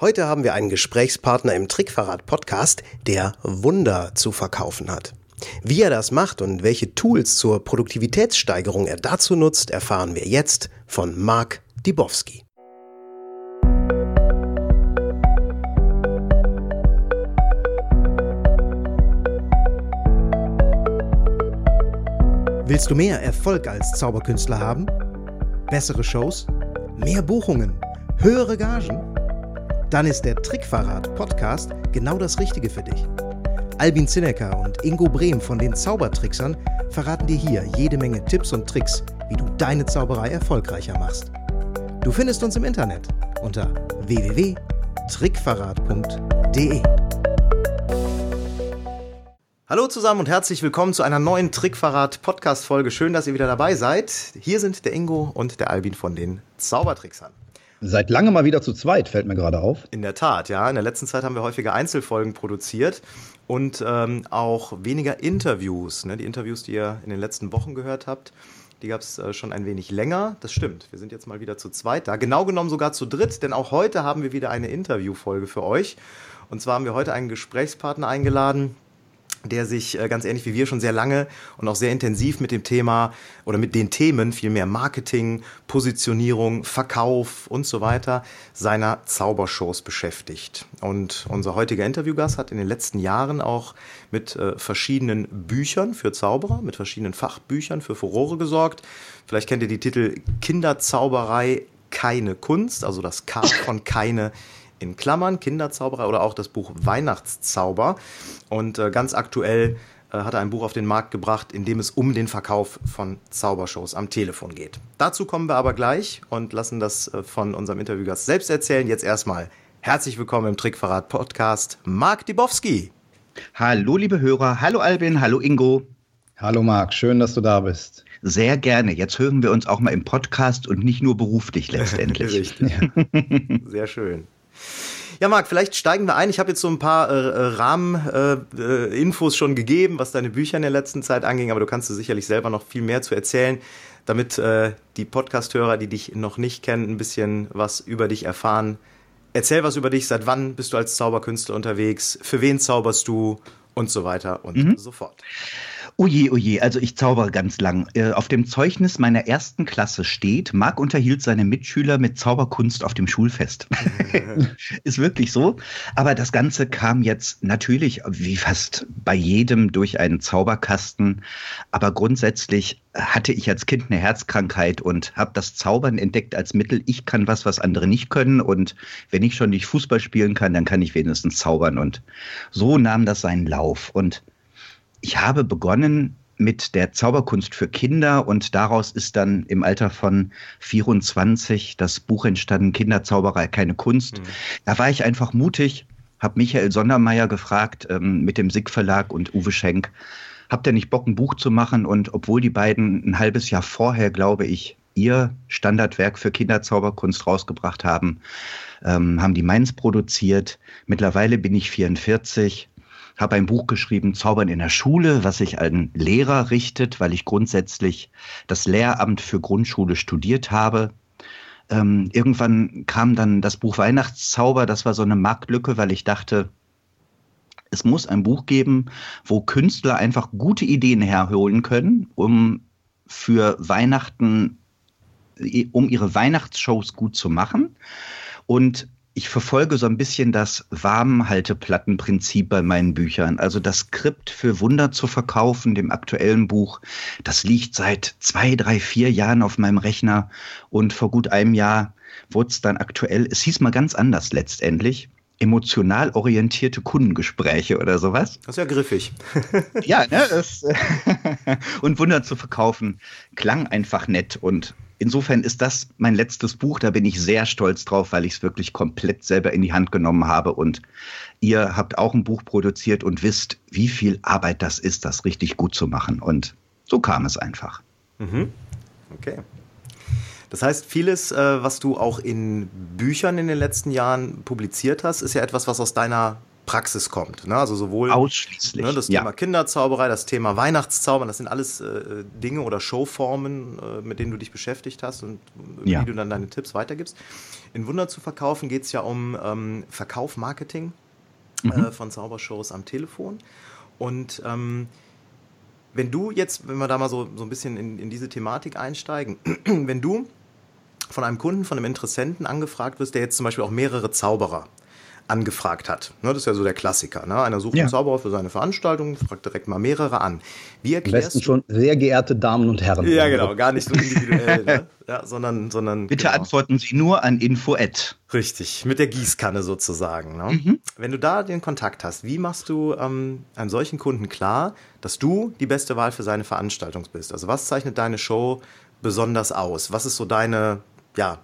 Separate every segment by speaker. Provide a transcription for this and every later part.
Speaker 1: Heute haben wir einen Gesprächspartner im Trickverrat Podcast, der Wunder zu verkaufen hat. Wie er das macht und welche Tools zur Produktivitätssteigerung er dazu nutzt, erfahren wir jetzt von Marc Dibowski. Willst du mehr Erfolg als Zauberkünstler haben? Bessere Shows? Mehr Buchungen? Höhere Gagen? Dann ist der Trickverrat Podcast genau das Richtige für dich. Albin Zinecker und Ingo Brehm von den Zaubertricksern verraten dir hier jede Menge Tipps und Tricks, wie du deine Zauberei erfolgreicher machst. Du findest uns im Internet unter www.trickverrat.de. Hallo zusammen und herzlich willkommen zu einer neuen Trickverrat Podcast Folge. Schön, dass ihr wieder dabei seid. Hier sind der Ingo und der Albin von den Zaubertricksern.
Speaker 2: Seit langem mal wieder zu zweit, fällt mir gerade auf.
Speaker 1: In der Tat, ja. In der letzten Zeit haben wir häufiger Einzelfolgen produziert und ähm, auch weniger Interviews. Ne? Die Interviews, die ihr in den letzten Wochen gehört habt, die gab es äh, schon ein wenig länger. Das stimmt. Wir sind jetzt mal wieder zu zweit da. Genau genommen sogar zu dritt, denn auch heute haben wir wieder eine Interviewfolge für euch. Und zwar haben wir heute einen Gesprächspartner eingeladen, der sich äh, ganz ähnlich wie wir schon sehr lange und auch sehr intensiv mit dem Thema oder mit den Themen vielmehr Marketing, Positionierung, Verkauf und so weiter seiner Zaubershows beschäftigt. Und unser heutiger Interviewgast hat in den letzten Jahren auch mit äh, verschiedenen Büchern für Zauberer, mit verschiedenen Fachbüchern für Furore gesorgt. Vielleicht kennt ihr die Titel Kinderzauberei, keine Kunst, also das K von keine in Klammern, Kinderzauberer oder auch das Buch Weihnachtszauber. Und äh, ganz aktuell äh, hat er ein Buch auf den Markt gebracht, in dem es um den Verkauf von Zaubershows am Telefon geht. Dazu kommen wir aber gleich und lassen das äh, von unserem Interviewgast selbst erzählen. Jetzt erstmal herzlich willkommen im Trickverrat Podcast, Marc Dibowski.
Speaker 3: Hallo liebe Hörer, hallo Albin, hallo Ingo.
Speaker 2: Hallo Marc, schön, dass du da bist.
Speaker 3: Sehr gerne. Jetzt hören wir uns auch mal im Podcast und nicht nur beruflich letztendlich.
Speaker 1: Richtig. Sehr schön. Ja, Marc, vielleicht steigen wir ein. Ich habe jetzt so ein paar äh, Rahmeninfos äh, äh schon gegeben, was deine Bücher in der letzten Zeit anging, aber du kannst du sicherlich selber noch viel mehr zu erzählen, damit äh, die Podcast-Hörer, die dich noch nicht kennen, ein bisschen was über dich erfahren. Erzähl was über dich. Seit wann bist du als Zauberkünstler unterwegs? Für wen zauberst du? Und so weiter und mhm. so fort.
Speaker 3: Oje, oje, also ich zaubere ganz lang. Äh, auf dem Zeugnis meiner ersten Klasse steht, Marc unterhielt seine Mitschüler mit Zauberkunst auf dem Schulfest. Ist wirklich so. Aber das Ganze kam jetzt natürlich, wie fast bei jedem, durch einen Zauberkasten. Aber grundsätzlich hatte ich als Kind eine Herzkrankheit und habe das Zaubern entdeckt als Mittel. Ich kann was, was andere nicht können. Und wenn ich schon nicht Fußball spielen kann, dann kann ich wenigstens zaubern. Und so nahm das seinen Lauf. Und ich habe begonnen mit der Zauberkunst für Kinder und daraus ist dann im Alter von 24 das Buch entstanden, Kinderzauberei, keine Kunst. Mhm. Da war ich einfach mutig, habe Michael Sondermeier gefragt ähm, mit dem SIG Verlag und Uwe Schenk, habt ihr nicht Bock, ein Buch zu machen? Und obwohl die beiden ein halbes Jahr vorher, glaube ich, ihr Standardwerk für Kinderzauberkunst rausgebracht haben, ähm, haben die meins produziert. Mittlerweile bin ich 44 habe ein Buch geschrieben, Zaubern in der Schule, was sich an Lehrer richtet, weil ich grundsätzlich das Lehramt für Grundschule studiert habe. Ähm, irgendwann kam dann das Buch Weihnachtszauber, das war so eine Marktlücke, weil ich dachte, es muss ein Buch geben, wo Künstler einfach gute Ideen herholen können, um für Weihnachten, um ihre Weihnachtsshows gut zu machen. Und ich verfolge so ein bisschen das Warmhalteplattenprinzip bei meinen Büchern. Also das Skript für Wunder zu verkaufen, dem aktuellen Buch, das liegt seit zwei, drei, vier Jahren auf meinem Rechner und vor gut einem Jahr wurde es dann aktuell. Es hieß mal ganz anders letztendlich emotional orientierte Kundengespräche oder sowas.
Speaker 1: Das ist ja griffig.
Speaker 3: ja, ne? Das, und Wunder zu verkaufen klang einfach nett und insofern ist das mein letztes Buch. Da bin ich sehr stolz drauf, weil ich es wirklich komplett selber in die Hand genommen habe. Und ihr habt auch ein Buch produziert und wisst, wie viel Arbeit das ist, das richtig gut zu machen. Und so kam es einfach.
Speaker 1: Mhm. Okay. Das heißt, vieles, äh, was du auch in Büchern in den letzten Jahren publiziert hast, ist ja etwas, was aus deiner Praxis kommt. Ne? Also sowohl
Speaker 3: Ausschließlich.
Speaker 1: Ne, das
Speaker 3: ja.
Speaker 1: Thema Kinderzauberei, das Thema Weihnachtszaubern, das sind alles äh, Dinge oder Showformen, äh, mit denen du dich beschäftigt hast und über
Speaker 3: Ja.
Speaker 1: die du dann deine Tipps weitergibst. In Wunder zu verkaufen geht es ja um ähm, Verkauf, Marketing äh, von Zaubershows am Telefon. Und ähm, wenn du jetzt, wenn wir da mal so, so ein bisschen in, in diese Thematik einsteigen, wenn du von einem Kunden, von einem Interessenten angefragt wirst, der jetzt zum Beispiel auch mehrere Zauberer angefragt hat. Ne, das ist ja so der Klassiker. Ne? Einer sucht
Speaker 3: Ja.
Speaker 1: einen Zauberer für seine Veranstaltung, fragt direkt mal mehrere an. Wie
Speaker 2: Am
Speaker 1: erklärst
Speaker 2: besten
Speaker 1: du?
Speaker 2: schon sehr geehrte Damen und Herren.
Speaker 1: Ja, genau, gar nicht so individuell, ne? ja, sondern, sondern
Speaker 3: Bitte
Speaker 1: genau.
Speaker 3: antworten Sie nur an info at.
Speaker 1: Richtig, mit der Gießkanne sozusagen. Ne?
Speaker 3: Mhm.
Speaker 1: Wenn du da den Kontakt hast, wie machst du ähm, einem solchen Kunden klar, dass du die beste Wahl für seine Veranstaltung bist? Also was zeichnet deine Show besonders aus? Was ist so deine, ja,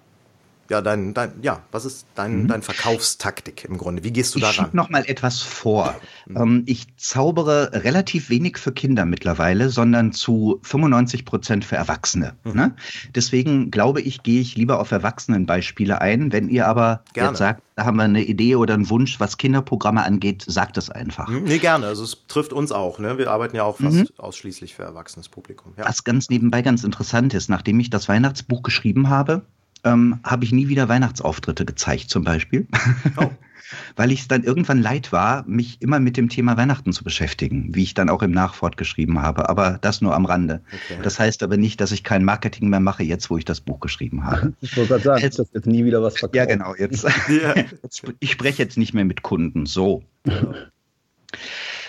Speaker 1: ja, dein, dein, ja, was ist dein, dein Verkaufstaktik im Grunde? Wie gehst du
Speaker 3: Mhm. Ich
Speaker 1: daran?
Speaker 3: schiebe noch mal etwas vor. Ähm, ich zaubere relativ wenig für Kinder mittlerweile, sondern zu 95 Prozent für Erwachsene. Ne? Deswegen glaube ich, gehe ich lieber auf Erwachsenenbeispiele ein. Wenn ihr aber
Speaker 1: Gerne.
Speaker 3: jetzt sagt, da haben wir eine Idee oder einen Wunsch, was Kinderprogramme angeht, sagt es einfach.
Speaker 1: Hm, Nee, gerne. Also es trifft uns auch. Ne? Wir arbeiten ja auch fast ausschließlich für erwachsenes Publikum. Ja.
Speaker 3: Was ganz nebenbei ganz interessant ist, nachdem ich das Weihnachtsbuch geschrieben habe, ähm, habe ich nie wieder Weihnachtsauftritte gezeigt, zum Beispiel.
Speaker 1: Oh.
Speaker 3: Weil ich es dann irgendwann leid war, mich immer mit dem Thema Weihnachten zu beschäftigen, wie ich dann auch im Nachwort geschrieben habe. Aber das nur am Rande.
Speaker 1: Okay.
Speaker 3: Das heißt aber nicht, dass ich kein Marketing mehr mache, jetzt wo ich das Buch geschrieben habe.
Speaker 2: Ich wollte gerade sagen,
Speaker 3: Jetzt-
Speaker 2: das jetzt nie wieder was verkauft.
Speaker 3: ja, genau. Jetzt,
Speaker 1: Ja.
Speaker 3: jetzt, ich spreche jetzt nicht mehr mit Kunden. So.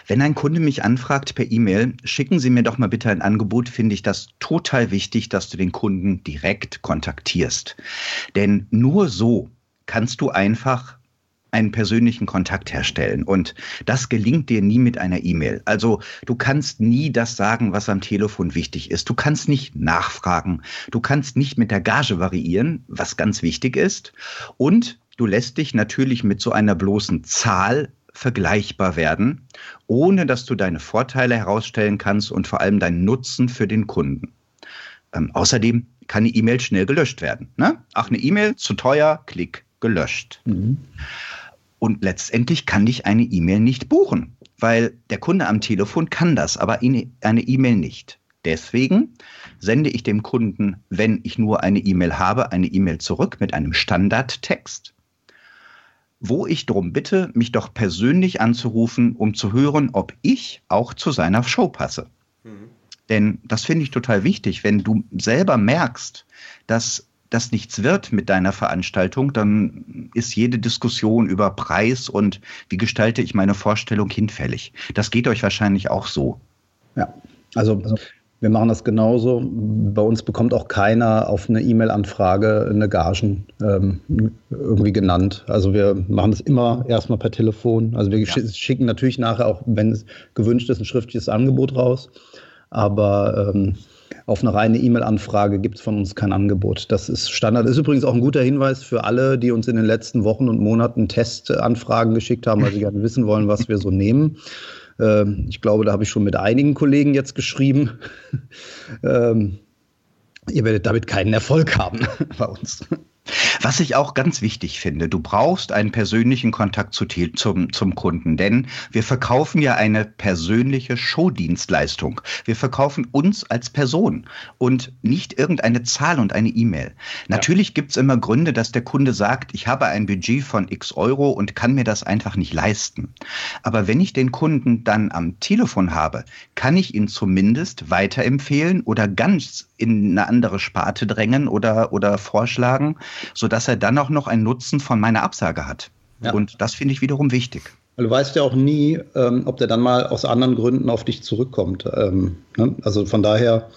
Speaker 3: Wenn ein Kunde mich anfragt per E-Mail, schicken Sie mir doch mal bitte ein Angebot, finde ich das total wichtig, dass du den Kunden direkt kontaktierst. Denn nur so kannst du einfach einen persönlichen Kontakt herstellen. Und das gelingt dir nie mit einer E-Mail. Also du kannst nie das sagen, was am Telefon wichtig ist. Du kannst nicht nachfragen. Du kannst nicht mit der Gage variieren, was ganz wichtig ist. Und du lässt dich natürlich mit so einer bloßen Zahl vergleichbar werden, ohne dass du deine Vorteile herausstellen kannst und vor allem deinen Nutzen für den Kunden. Ähm, außerdem kann eine E-Mail schnell gelöscht werden. Ne? Ach, eine E-Mail zu teuer, klick, gelöscht.
Speaker 2: Mhm.
Speaker 3: Und letztendlich kann dich eine E-Mail nicht buchen, weil der Kunde am Telefon kann das, aber eine eine E-Mail nicht. Deswegen sende ich dem Kunden, wenn ich nur eine E-Mail habe, eine E-Mail zurück mit einem Standardtext, wo ich darum bitte, mich doch persönlich anzurufen, um zu hören, ob ich auch zu seiner Show passe. Denn das finde ich total wichtig. Wenn du selber merkst, dass das nichts wird mit deiner Veranstaltung, dann ist jede Diskussion über Preis und wie gestalte ich meine Vorstellung hinfällig. Das geht euch wahrscheinlich auch so.
Speaker 2: Ja, also wir machen das genauso. Bei uns bekommt auch keiner auf eine E-Mail-Anfrage eine Gagen ähm, irgendwie genannt. Also wir machen das immer erstmal per Telefon. Also wir
Speaker 3: Ja.
Speaker 2: schi- schicken natürlich nachher auch, wenn es gewünscht ist, ein schriftliches Angebot raus. Aber ähm, auf eine reine E-Mail-Anfrage gibt es von uns kein Angebot. Das ist Standard. Ist übrigens auch ein guter Hinweis für alle, die uns in den letzten Wochen und Monaten Testanfragen geschickt haben, weil sie gerne wissen wollen, was wir so nehmen. Ähm, ich glaube, da habe ich schon mit einigen Kollegen jetzt geschrieben. ähm, ihr werdet damit keinen Erfolg haben bei uns.
Speaker 3: Was ich auch ganz wichtig finde, du brauchst einen persönlichen Kontakt zu, zum, zum Kunden, denn wir verkaufen ja eine persönliche Showdienstleistung. Wir verkaufen uns als Person und nicht irgendeine Zahl und eine E-Mail. Natürlich gibt's immer Gründe, dass der Kunde sagt, ich habe ein Budget von x Euro und kann mir das einfach nicht leisten. Aber wenn ich den Kunden dann am Telefon habe, kann ich ihn zumindest weiterempfehlen oder ganz in eine andere Sparte drängen oder, oder vorschlagen, sodass er dann auch noch einen Nutzen von meiner Absage hat.
Speaker 2: Ja.
Speaker 3: Und das finde ich wiederum wichtig.
Speaker 2: Du weißt ja auch nie, ähm, ob der dann mal aus anderen Gründen auf dich zurückkommt. Ähm, ne? Also von daher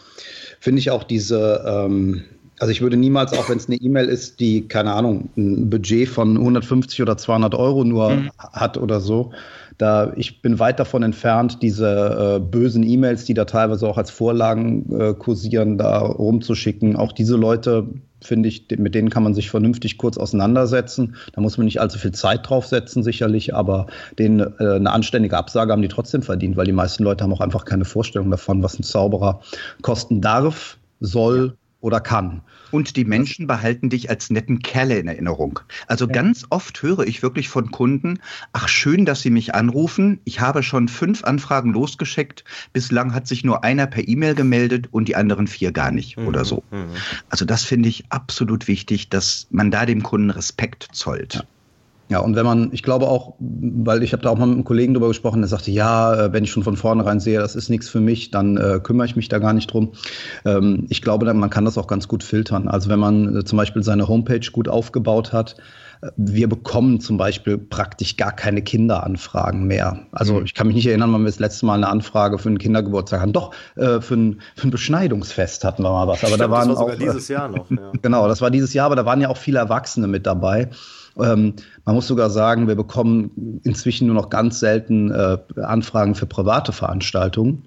Speaker 2: finde ich auch diese, ähm, also ich würde niemals, auch wenn es eine E-Mail ist, die, keine Ahnung, ein Budget von 150 oder 200 Euro nur
Speaker 3: Mhm.
Speaker 2: hat oder so, da ich bin weit davon entfernt, diese äh, bösen E-Mails, die da teilweise auch als Vorlagen äh, kursieren, da rumzuschicken. Auch diese Leute, finde ich, mit denen kann man sich vernünftig kurz auseinandersetzen. Da muss man nicht allzu viel Zeit draufsetzen, sicherlich, aber denen äh, eine anständige Absage haben die trotzdem verdient, weil die meisten Leute haben auch einfach keine Vorstellung davon, was ein Zauberer kosten darf, soll oder kann.
Speaker 3: Und die Menschen behalten dich als netten Kerle in Erinnerung. Also ja. ganz oft höre ich wirklich von Kunden, ach schön, dass sie mich anrufen. Ich habe schon fünf Anfragen losgeschickt. Bislang hat sich nur einer per E-Mail gemeldet und die anderen vier gar nicht mhm. oder so. Mhm. Also das finde ich absolut wichtig, dass man da dem Kunden Respekt zollt.
Speaker 2: Ja. Ja, und wenn man, ich glaube auch, weil ich habe da auch mal mit einem Kollegen drüber gesprochen, der sagte, ja, äh, wenn ich schon von vornherein sehe, das ist nichts für mich, dann äh, kümmere ich mich da gar nicht drum. Ähm, ich glaube, man kann das auch ganz gut filtern. Also wenn man äh, zum Beispiel seine Homepage gut aufgebaut hat, äh, wir bekommen zum Beispiel praktisch gar keine Kinderanfragen mehr. Also mhm. ich kann mich nicht erinnern, wann wir das letzte Mal eine Anfrage für einen Kindergeburtstag hatten. Doch, äh, für, ein, für ein Beschneidungsfest hatten wir mal was. Aber Stimmt, da waren das war sogar
Speaker 1: auch, dieses Jahr noch.
Speaker 2: Ja. genau, das war dieses Jahr, aber da waren ja auch viele Erwachsene mit dabei. Ähm, man muss sogar sagen, wir bekommen inzwischen nur noch ganz selten äh, Anfragen für private Veranstaltungen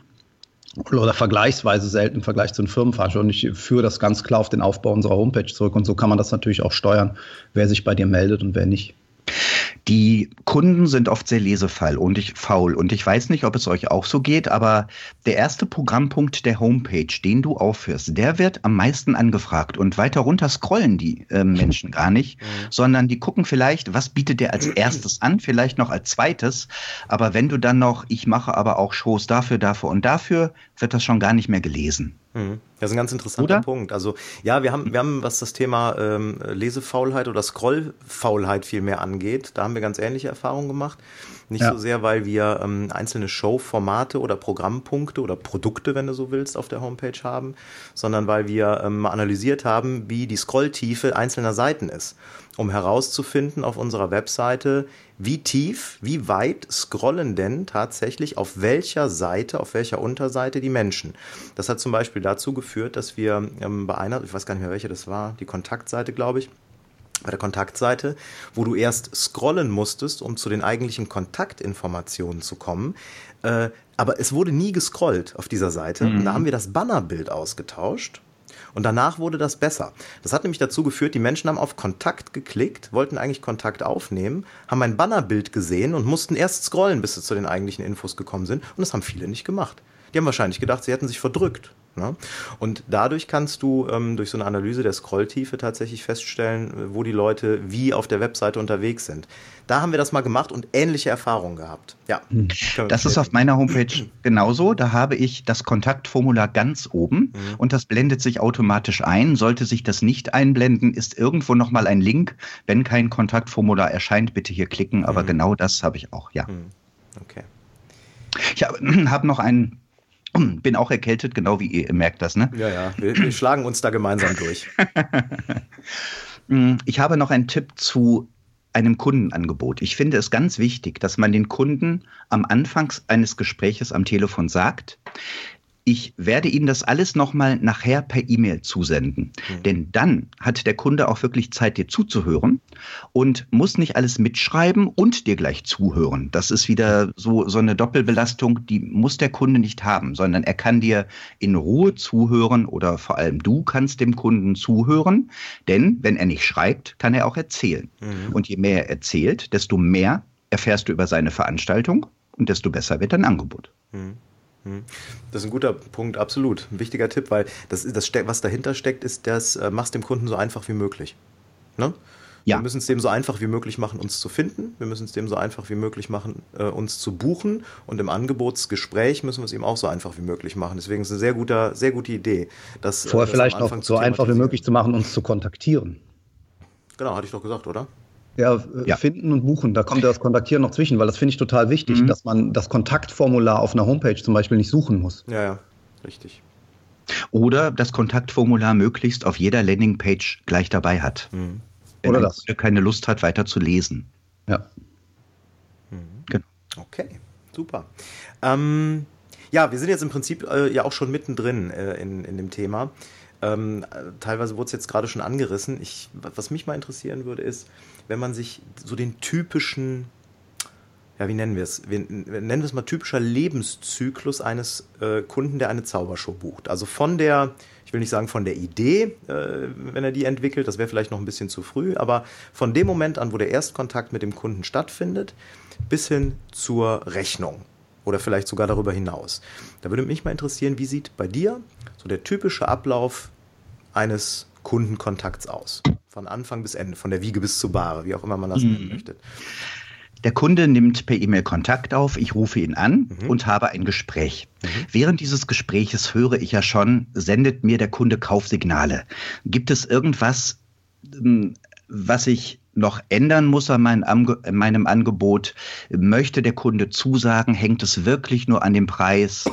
Speaker 2: oder vergleichsweise selten im Vergleich zu den Firmenveranstaltungen. Ich führe das ganz klar auf den Aufbau unserer Homepage zurück und so kann man das natürlich auch steuern, wer sich bei dir meldet und wer nicht.
Speaker 3: Die Kunden sind oft sehr lesefaul und ich faul und ich weiß nicht, ob es euch auch so geht, aber der erste Programmpunkt der Homepage, den du aufführst, der wird am meisten angefragt und weiter runter scrollen die äh, Menschen gar nicht, mhm. sondern die gucken vielleicht, was bietet der als erstes an, vielleicht noch als zweites, aber wenn du dann noch, ich mache aber auch Shows dafür, dafür und dafür, wird das schon gar nicht mehr gelesen.
Speaker 1: Mhm. Das ist ein ganz interessanter Oder? Punkt. Also ja, wir haben, wir haben, was das Thema ähm, Lesefaulheit oder Scrollfaulheit viel mehr angeht, da haben wir ganz ähnliche Erfahrungen gemacht. Nicht ja. so sehr, weil wir ähm, einzelne Showformate oder Programmpunkte oder Produkte, wenn du so willst, auf der Homepage haben, sondern weil wir ähm, analysiert haben, wie die Scrolltiefe einzelner Seiten ist, um herauszufinden auf unserer Webseite, wie tief, wie weit scrollen denn tatsächlich auf welcher Seite, auf welcher Unterseite die Menschen. Das hat zum Beispiel dazu geführt, dass wir ähm, bei einer, ich weiß gar nicht mehr welche das war, die Kontaktseite, glaube ich, bei der Kontaktseite, wo du erst scrollen musstest, um zu den eigentlichen Kontaktinformationen zu kommen. Äh, aber es wurde nie gescrollt auf dieser Seite. Mhm. Und da haben wir das Bannerbild ausgetauscht und danach wurde das besser. Das hat nämlich dazu geführt, die Menschen haben auf Kontakt geklickt, wollten eigentlich Kontakt aufnehmen, haben ein Bannerbild gesehen und mussten erst scrollen, bis sie zu den eigentlichen Infos gekommen sind. Und das haben viele nicht gemacht. Die haben wahrscheinlich gedacht, sie hätten sich verdrückt. Ne? Und dadurch kannst du ähm, durch so eine Analyse der Scrolltiefe tatsächlich feststellen, wo die Leute wie auf der Webseite unterwegs sind. Da haben wir das mal gemacht und ähnliche Erfahrungen gehabt. Ja.
Speaker 3: Hm. Das ist auf meiner Homepage genauso. Da habe ich das Kontaktformular ganz oben mhm. und das blendet sich automatisch ein. Sollte sich das nicht einblenden, ist irgendwo nochmal ein Link. Wenn kein Kontaktformular erscheint, bitte hier klicken. Aber mhm. genau das habe ich auch, ja. Mhm.
Speaker 1: Okay.
Speaker 3: Ich habe noch einen bin auch erkältet, genau wie ihr, ihr merkt das, ne?
Speaker 1: Ja, ja, wir, wir schlagen uns da gemeinsam durch.
Speaker 3: ich habe noch einen Tipp zu einem Kundenangebot. Ich finde es ganz wichtig, dass man den Kunden am Anfang eines Gespräches am Telefon sagt, ich werde Ihnen das alles nochmal nachher per E-Mail zusenden. Mhm. Denn dann hat der Kunde auch wirklich Zeit, dir zuzuhören und muss nicht alles mitschreiben und dir gleich zuhören. Das ist wieder so, so eine Doppelbelastung, die muss der Kunde nicht haben, sondern er kann dir in Ruhe zuhören oder vor allem du kannst dem Kunden zuhören. Denn wenn er nicht schreibt, kann er auch erzählen. Mhm. Und je mehr er erzählt, desto mehr erfährst du über seine Veranstaltung und desto besser wird dein Angebot. Mhm.
Speaker 1: Hm. Das ist ein guter Punkt, absolut. Ein wichtiger Tipp, weil das, das was dahinter steckt, ist, das äh, machst dem Kunden so einfach wie möglich. Ne? Ja. Wir müssen es dem so einfach wie möglich machen, uns zu finden. Wir müssen es dem so einfach wie möglich machen, äh, uns zu buchen. Und im Angebotsgespräch müssen wir es ihm auch so einfach wie möglich machen. Deswegen ist es eine sehr, guter, sehr gute Idee. Das,
Speaker 2: äh, Vorher das vielleicht noch so einfach wie möglich zu machen, uns zu kontaktieren.
Speaker 1: Genau, hatte ich doch gesagt, oder?
Speaker 2: Ja, äh, ja, finden und buchen, da kommt ja das Kontaktieren noch zwischen, weil das finde ich total wichtig, mhm. dass man das Kontaktformular auf einer Homepage zum Beispiel nicht suchen muss.
Speaker 1: Ja, ja, richtig.
Speaker 3: Oder das Kontaktformular möglichst auf jeder Landingpage gleich dabei hat. Mhm. Wenn Oder das. keine Lust hat, weiter zu lesen.
Speaker 2: Ja.
Speaker 1: Mhm. Genau. Okay, super. Ähm, ja, wir sind jetzt im Prinzip äh, ja auch schon mittendrin äh, in, in dem Thema. Ähm, teilweise wurde es jetzt gerade schon angerissen. Ich, was mich mal interessieren würde, ist, wenn man sich so den typischen, ja, wie nennen wir es? Wir, nennen wir es mal typischer Lebenszyklus eines äh, Kunden, der eine Zaubershow bucht. Also von der, ich will nicht sagen von der Idee, äh, wenn er die entwickelt, das wäre vielleicht noch ein bisschen zu früh, aber von dem Moment an, wo der Erstkontakt mit dem Kunden stattfindet, bis hin zur Rechnung oder vielleicht sogar darüber hinaus. Da würde mich mal interessieren, wie sieht bei dir so der typische Ablauf eines Kundenkontakts aus? Von Anfang bis Ende, von der Wiege bis zur Bahre, wie auch immer man das nennen
Speaker 3: Mhm.
Speaker 1: möchte.
Speaker 3: Der Kunde nimmt per E-Mail Kontakt auf, ich rufe ihn an
Speaker 1: Mhm.
Speaker 3: und habe ein Gespräch. Während dieses Gespräches höre ich ja schon, sendet mir der Kunde Kaufsignale. Gibt es irgendwas, ähm, was ich noch ändern muss an meinem Angebot? Möchte der Kunde zusagen? Hängt es wirklich nur an dem Preis?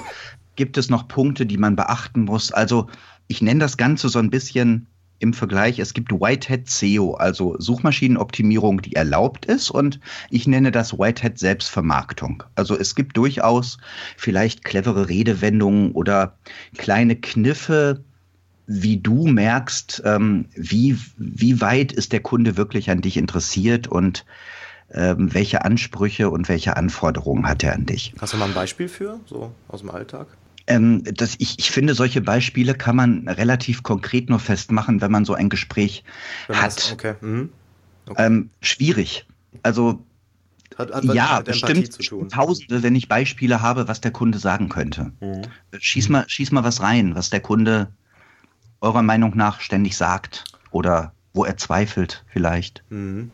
Speaker 3: Gibt es noch Punkte, die man beachten muss? Also ich nenne das Ganze so ein bisschen im Vergleich, es gibt Whitehead SEO, also Suchmaschinenoptimierung, die erlaubt ist und ich nenne das Whitehead Selbstvermarktung. Also es gibt durchaus vielleicht clevere Redewendungen oder kleine Kniffe, wie du merkst, ähm, wie, wie weit ist der Kunde wirklich an dich interessiert und ähm, welche Ansprüche und welche Anforderungen hat er an dich.
Speaker 1: Hast du mal ein Beispiel für, so aus dem Alltag?
Speaker 3: Ähm, das, ich, ich finde, solche Beispiele kann man relativ konkret nur festmachen, wenn man so ein Gespräch
Speaker 1: man
Speaker 3: hat.
Speaker 1: das- Okay. Mhm. okay.
Speaker 3: Ähm, schwierig. Also
Speaker 1: Hat, hat
Speaker 3: ja, bestimmt, Tausende, wenn ich Beispiele habe, was der Kunde sagen könnte.
Speaker 1: Mhm.
Speaker 3: Schieß mal, schieß mal was rein, was der Kunde eurer Meinung nach ständig sagt oder wo er zweifelt vielleicht.
Speaker 1: Mhm.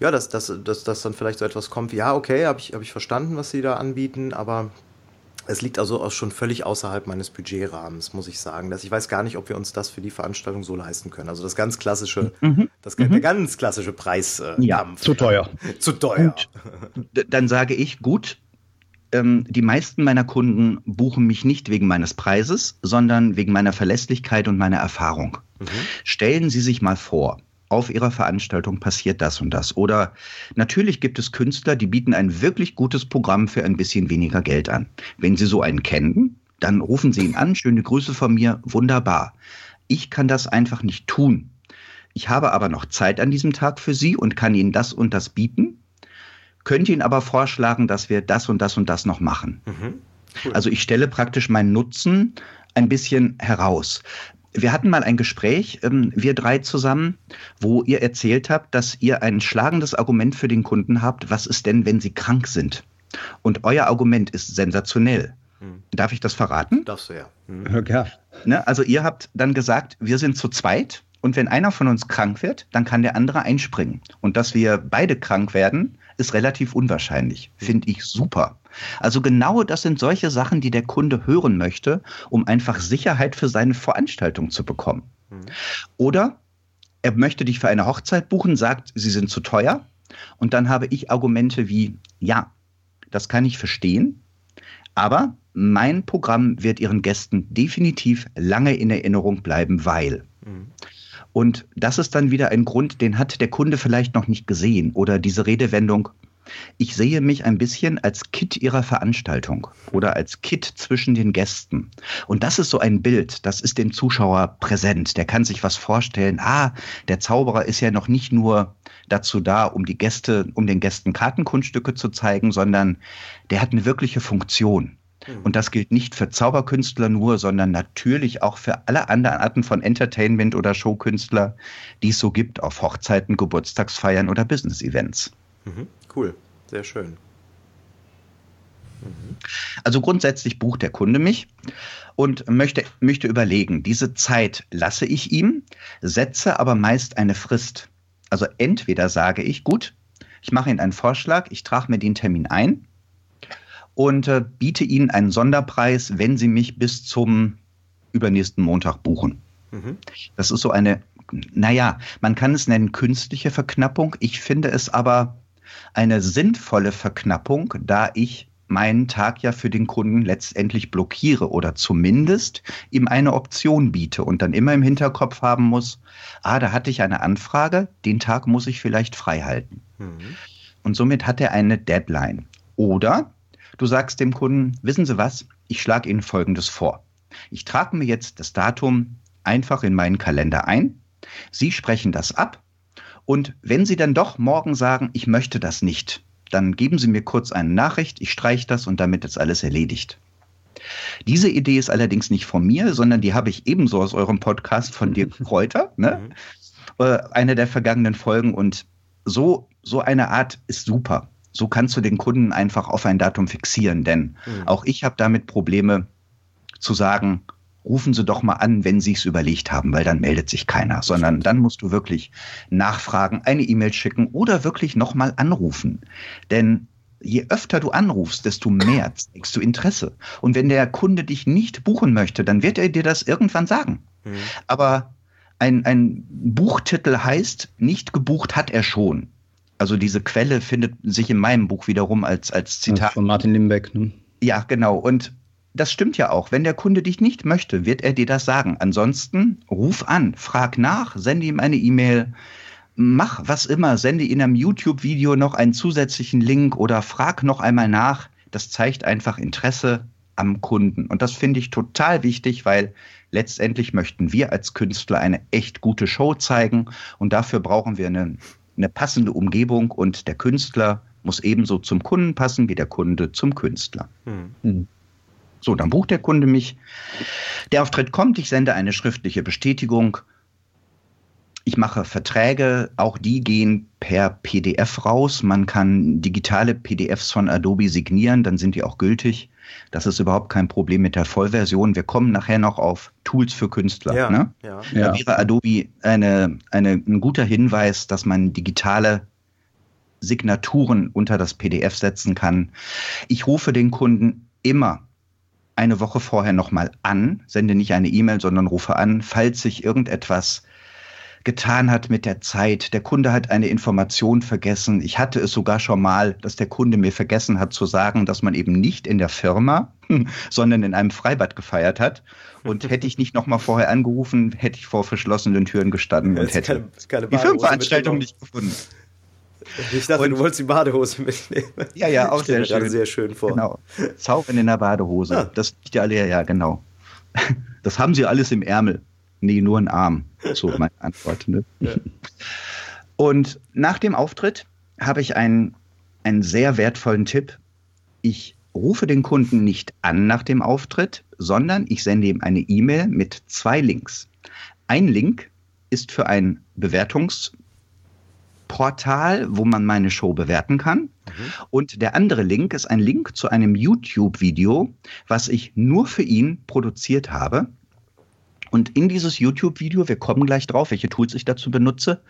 Speaker 1: Ja, dass, dass, dass, dass dann vielleicht so etwas kommt wie, ja, okay, habe ich, hab ich verstanden, was Sie da anbieten, aber es liegt also auch schon völlig außerhalb meines Budgetrahmens, muss ich sagen. Dass ich weiß gar nicht, ob wir uns das für die Veranstaltung so leisten können. Also das ganz klassische, das, der ganz klassische Preiskampf.
Speaker 3: Ja,
Speaker 2: Zu teuer.
Speaker 1: Zu teuer.
Speaker 3: D dann sage ich, gut, ähm, die meisten meiner Kunden buchen mich nicht wegen meines Preises, sondern wegen meiner Verlässlichkeit und meiner Erfahrung. Stellen Sie sich mal vor, auf Ihrer Veranstaltung passiert das und das. Oder natürlich gibt es Künstler, die bieten ein wirklich gutes Programm für ein bisschen weniger Geld an. Wenn Sie so einen kennen, dann rufen Sie ihn an, schöne Grüße von mir, wunderbar. Ich kann das einfach nicht tun. Ich habe aber noch Zeit an diesem Tag für Sie und kann Ihnen das und das bieten könnte Ihnen aber vorschlagen, dass wir das und das und das noch machen.
Speaker 1: Mhm. Cool.
Speaker 3: Also ich stelle praktisch meinen Nutzen ein bisschen heraus. Wir hatten mal ein Gespräch, ähm, wir drei zusammen, wo ihr erzählt habt, dass ihr ein schlagendes Argument für den Kunden habt. Was ist denn, wenn sie krank sind? Und euer Argument ist sensationell.
Speaker 1: Mhm.
Speaker 3: Darf ich das verraten?
Speaker 1: Darfst du ja. Mhm.
Speaker 2: Ja.
Speaker 3: Ne? Also ihr habt dann gesagt, wir sind zu zweit und wenn einer von uns krank wird, dann kann der andere einspringen. Und dass wir beide krank werden, ist relativ unwahrscheinlich. Finde ich super. Also genau das sind solche Sachen, die der Kunde hören möchte, um einfach Sicherheit für seine Veranstaltung zu bekommen.
Speaker 1: Mhm.
Speaker 3: Oder er möchte dich für eine Hochzeit buchen, sagt, sie sind zu teuer. Und dann habe ich Argumente wie, ja, das kann ich verstehen, aber mein Programm wird Ihren Gästen definitiv lange in Erinnerung bleiben, weil.
Speaker 1: Mhm.
Speaker 3: Und das ist dann wieder ein Grund, den hat der Kunde vielleicht noch nicht gesehen. Oder diese Redewendung, ich sehe mich ein bisschen als Kit ihrer Veranstaltung oder als Kit zwischen den Gästen. Und das ist so ein Bild, das ist dem Zuschauer präsent. Der kann sich was vorstellen. Ah, der Zauberer ist ja noch nicht nur dazu da, um die Gäste, um den Gästen Kartenkunststücke zu zeigen, sondern der hat eine wirkliche Funktion. Und das gilt nicht für Zauberkünstler nur, sondern natürlich auch für alle anderen Arten von Entertainment- oder Showkünstler, die es so gibt auf Hochzeiten, Geburtstagsfeiern oder Business-Events.
Speaker 1: Mhm. Cool. Sehr schön.
Speaker 3: Also grundsätzlich bucht der Kunde mich und möchte, möchte überlegen, diese Zeit lasse ich ihm, setze aber meist eine Frist. Also entweder sage ich, gut, ich mache Ihnen einen Vorschlag, ich trage mir den Termin ein und äh, biete Ihnen einen Sonderpreis, wenn Sie mich bis zum übernächsten Montag buchen.
Speaker 1: Mhm.
Speaker 3: Das ist so eine, naja, man kann es nennen künstliche Verknappung. Ich finde es aber eine sinnvolle Verknappung, da ich meinen Tag ja für den Kunden letztendlich blockiere oder zumindest ihm eine Option biete und dann immer im Hinterkopf haben muss, ah, da hatte ich eine Anfrage, den Tag muss ich vielleicht frei halten.
Speaker 1: Mhm.
Speaker 3: Und somit hat er eine Deadline. Oder du sagst dem Kunden, wissen Sie was, ich schlage Ihnen Folgendes vor. Ich trage mir jetzt das Datum einfach in meinen Kalender ein. Sie sprechen das ab. Und wenn Sie dann doch morgen sagen, ich möchte das nicht, dann geben Sie mir kurz eine Nachricht, ich streiche das und damit ist alles erledigt. Diese Idee ist allerdings nicht von mir, sondern die habe ich ebenso aus eurem Podcast von Dirk Kräuter, ne? äh, eine der vergangenen Folgen. Und so, so eine Art ist super. So kannst du den Kunden einfach auf ein Datum fixieren, denn
Speaker 1: Mhm.
Speaker 3: auch ich habe damit Probleme zu sagen, rufen Sie doch mal an, wenn Sie es überlegt haben, weil dann meldet sich keiner, sondern dann musst du wirklich nachfragen, eine E-Mail schicken oder wirklich nochmal anrufen. Denn je öfter du anrufst, desto mehr zeigst du Interesse. Und wenn der Kunde dich nicht buchen möchte, dann wird er dir das irgendwann sagen. Mhm. Aber ein, ein Buchtitel heißt, nicht gebucht hat er schon. Also diese Quelle findet sich in meinem Buch wiederum als, als Zitat.
Speaker 2: Von Martin Limbeck. Ne?
Speaker 3: Ja, genau. Und das stimmt ja auch. Wenn der Kunde dich nicht möchte, wird er dir das sagen. Ansonsten ruf an, frag nach, sende ihm eine E-Mail, mach was immer, sende in einem YouTube-Video noch einen zusätzlichen Link oder frag noch einmal nach. Das zeigt einfach Interesse am Kunden. Und das finde ich total wichtig, weil letztendlich möchten wir als Künstler eine echt gute Show zeigen und dafür brauchen wir eine, eine passende Umgebung und der Künstler muss ebenso zum Kunden passen wie der Kunde zum Künstler. Hm. So, dann bucht der Kunde mich. Der Auftritt kommt, ich sende eine schriftliche Bestätigung ich mache Verträge, auch die gehen per PDF raus. Man kann digitale PDFs von Adobe signieren, dann sind die auch gültig. Das ist überhaupt kein Problem mit der Vollversion. Wir kommen nachher noch auf Tools für Künstler. Ja, ne? ja. Da wäre Adobe eine, eine, ein guter Hinweis, dass man digitale Signaturen unter das PDF setzen kann. Ich rufe den Kunden immer eine Woche vorher nochmal an, sende nicht eine E-Mail, sondern rufe an, falls sich irgendetwas getan hat mit der Zeit. Der Kunde hat eine Information vergessen. Ich hatte es sogar schon mal, dass der Kunde mir vergessen hat zu sagen, dass man eben nicht in der Firma, sondern in einem Freibad gefeiert hat. Und hätte ich nicht noch mal vorher angerufen, hätte ich vor verschlossenen Türen gestanden ja, und hätte keine, keine die Firmenveranstaltung nicht gefunden.
Speaker 1: Ich dachte, und, du wolltest die Badehose mitnehmen.
Speaker 3: Ja, ja, auch
Speaker 1: sehr schön. sehr schön vor.
Speaker 3: Genau. Zaubern in der Badehose. Ja. Das liegt ja alle, ja, genau. Das haben sie alles im Ärmel. Nee, nur ein Arm. So meine Antwort. Ne? Ja. Und nach dem Auftritt habe ich einen, einen sehr wertvollen Tipp. Ich rufe den Kunden nicht an nach dem Auftritt, sondern ich sende ihm eine E-Mail mit zwei Links. Ein Link ist für ein Bewertungsportal, wo man meine Show bewerten kann. Mhm. Und der andere Link ist ein Link zu einem YouTube-Video, was ich nur für ihn produziert habe. Und in dieses YouTube-Video, wir kommen gleich drauf, welche Tools ich dazu benutze,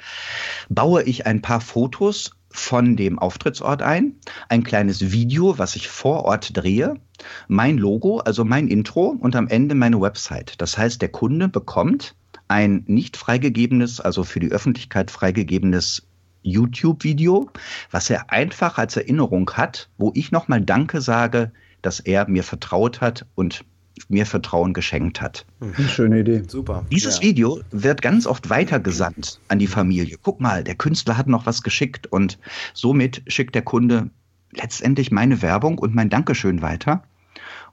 Speaker 3: baue ich ein paar Fotos von dem Auftrittsort ein, ein kleines Video, was ich vor Ort drehe, mein Logo, also mein Intro und am Ende meine Website. Das heißt, der Kunde bekommt ein nicht freigegebenes, also für die Öffentlichkeit freigegebenes YouTube-Video, was er einfach als Erinnerung hat, wo ich nochmal Danke sage, dass er mir vertraut hat und mir Vertrauen geschenkt hat.
Speaker 2: Mhm. Schöne Idee.
Speaker 3: Super. Dieses ja. Video wird ganz oft weitergesandt an die Familie. Guck mal, der Künstler hat noch was geschickt und somit schickt der Kunde letztendlich meine Werbung und mein Dankeschön weiter.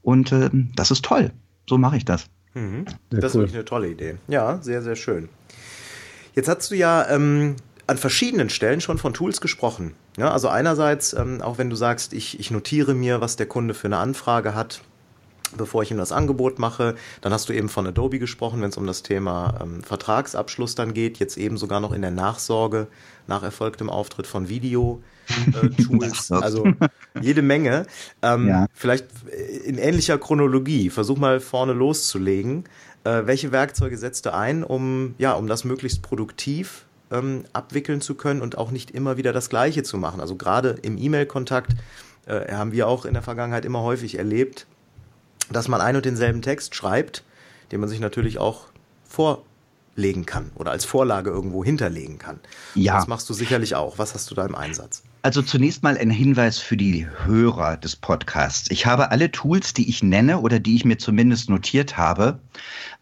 Speaker 3: Und äh, das ist toll. So mache ich das.
Speaker 1: Mhm. Das cool. ist wirklich eine tolle Idee. Ja, sehr, sehr schön. Jetzt hast du ja ähm, an verschiedenen Stellen schon von Tools gesprochen. Ja, also einerseits, ähm, auch wenn du sagst, ich, ich notiere mir, was der Kunde für eine Anfrage hat, bevor ich ihm das Angebot mache. Dann hast du eben von Adobe gesprochen, wenn es um das Thema ähm, Vertragsabschluss dann geht. Jetzt eben sogar noch in der Nachsorge nach erfolgtem Auftritt von Video-Tools. Äh, also jede Menge. Ähm, ja. Vielleicht in ähnlicher Chronologie. Versuch mal vorne loszulegen. Äh, welche Werkzeuge setzt du ein, um, ja, um das möglichst produktiv ähm, abwickeln zu können und auch nicht immer wieder das Gleiche zu machen? Also gerade im E-Mail-Kontakt äh, haben wir auch in der Vergangenheit immer häufig erlebt, dass man ein und denselben Text schreibt, den man sich natürlich auch vorlegen kann oder als Vorlage irgendwo hinterlegen kann. Ja. Das machst du sicherlich auch. Was hast du da im Einsatz?
Speaker 3: Also zunächst mal ein Hinweis für die Hörer des Podcasts. Ich habe alle Tools, die ich nenne oder die ich mir zumindest notiert habe,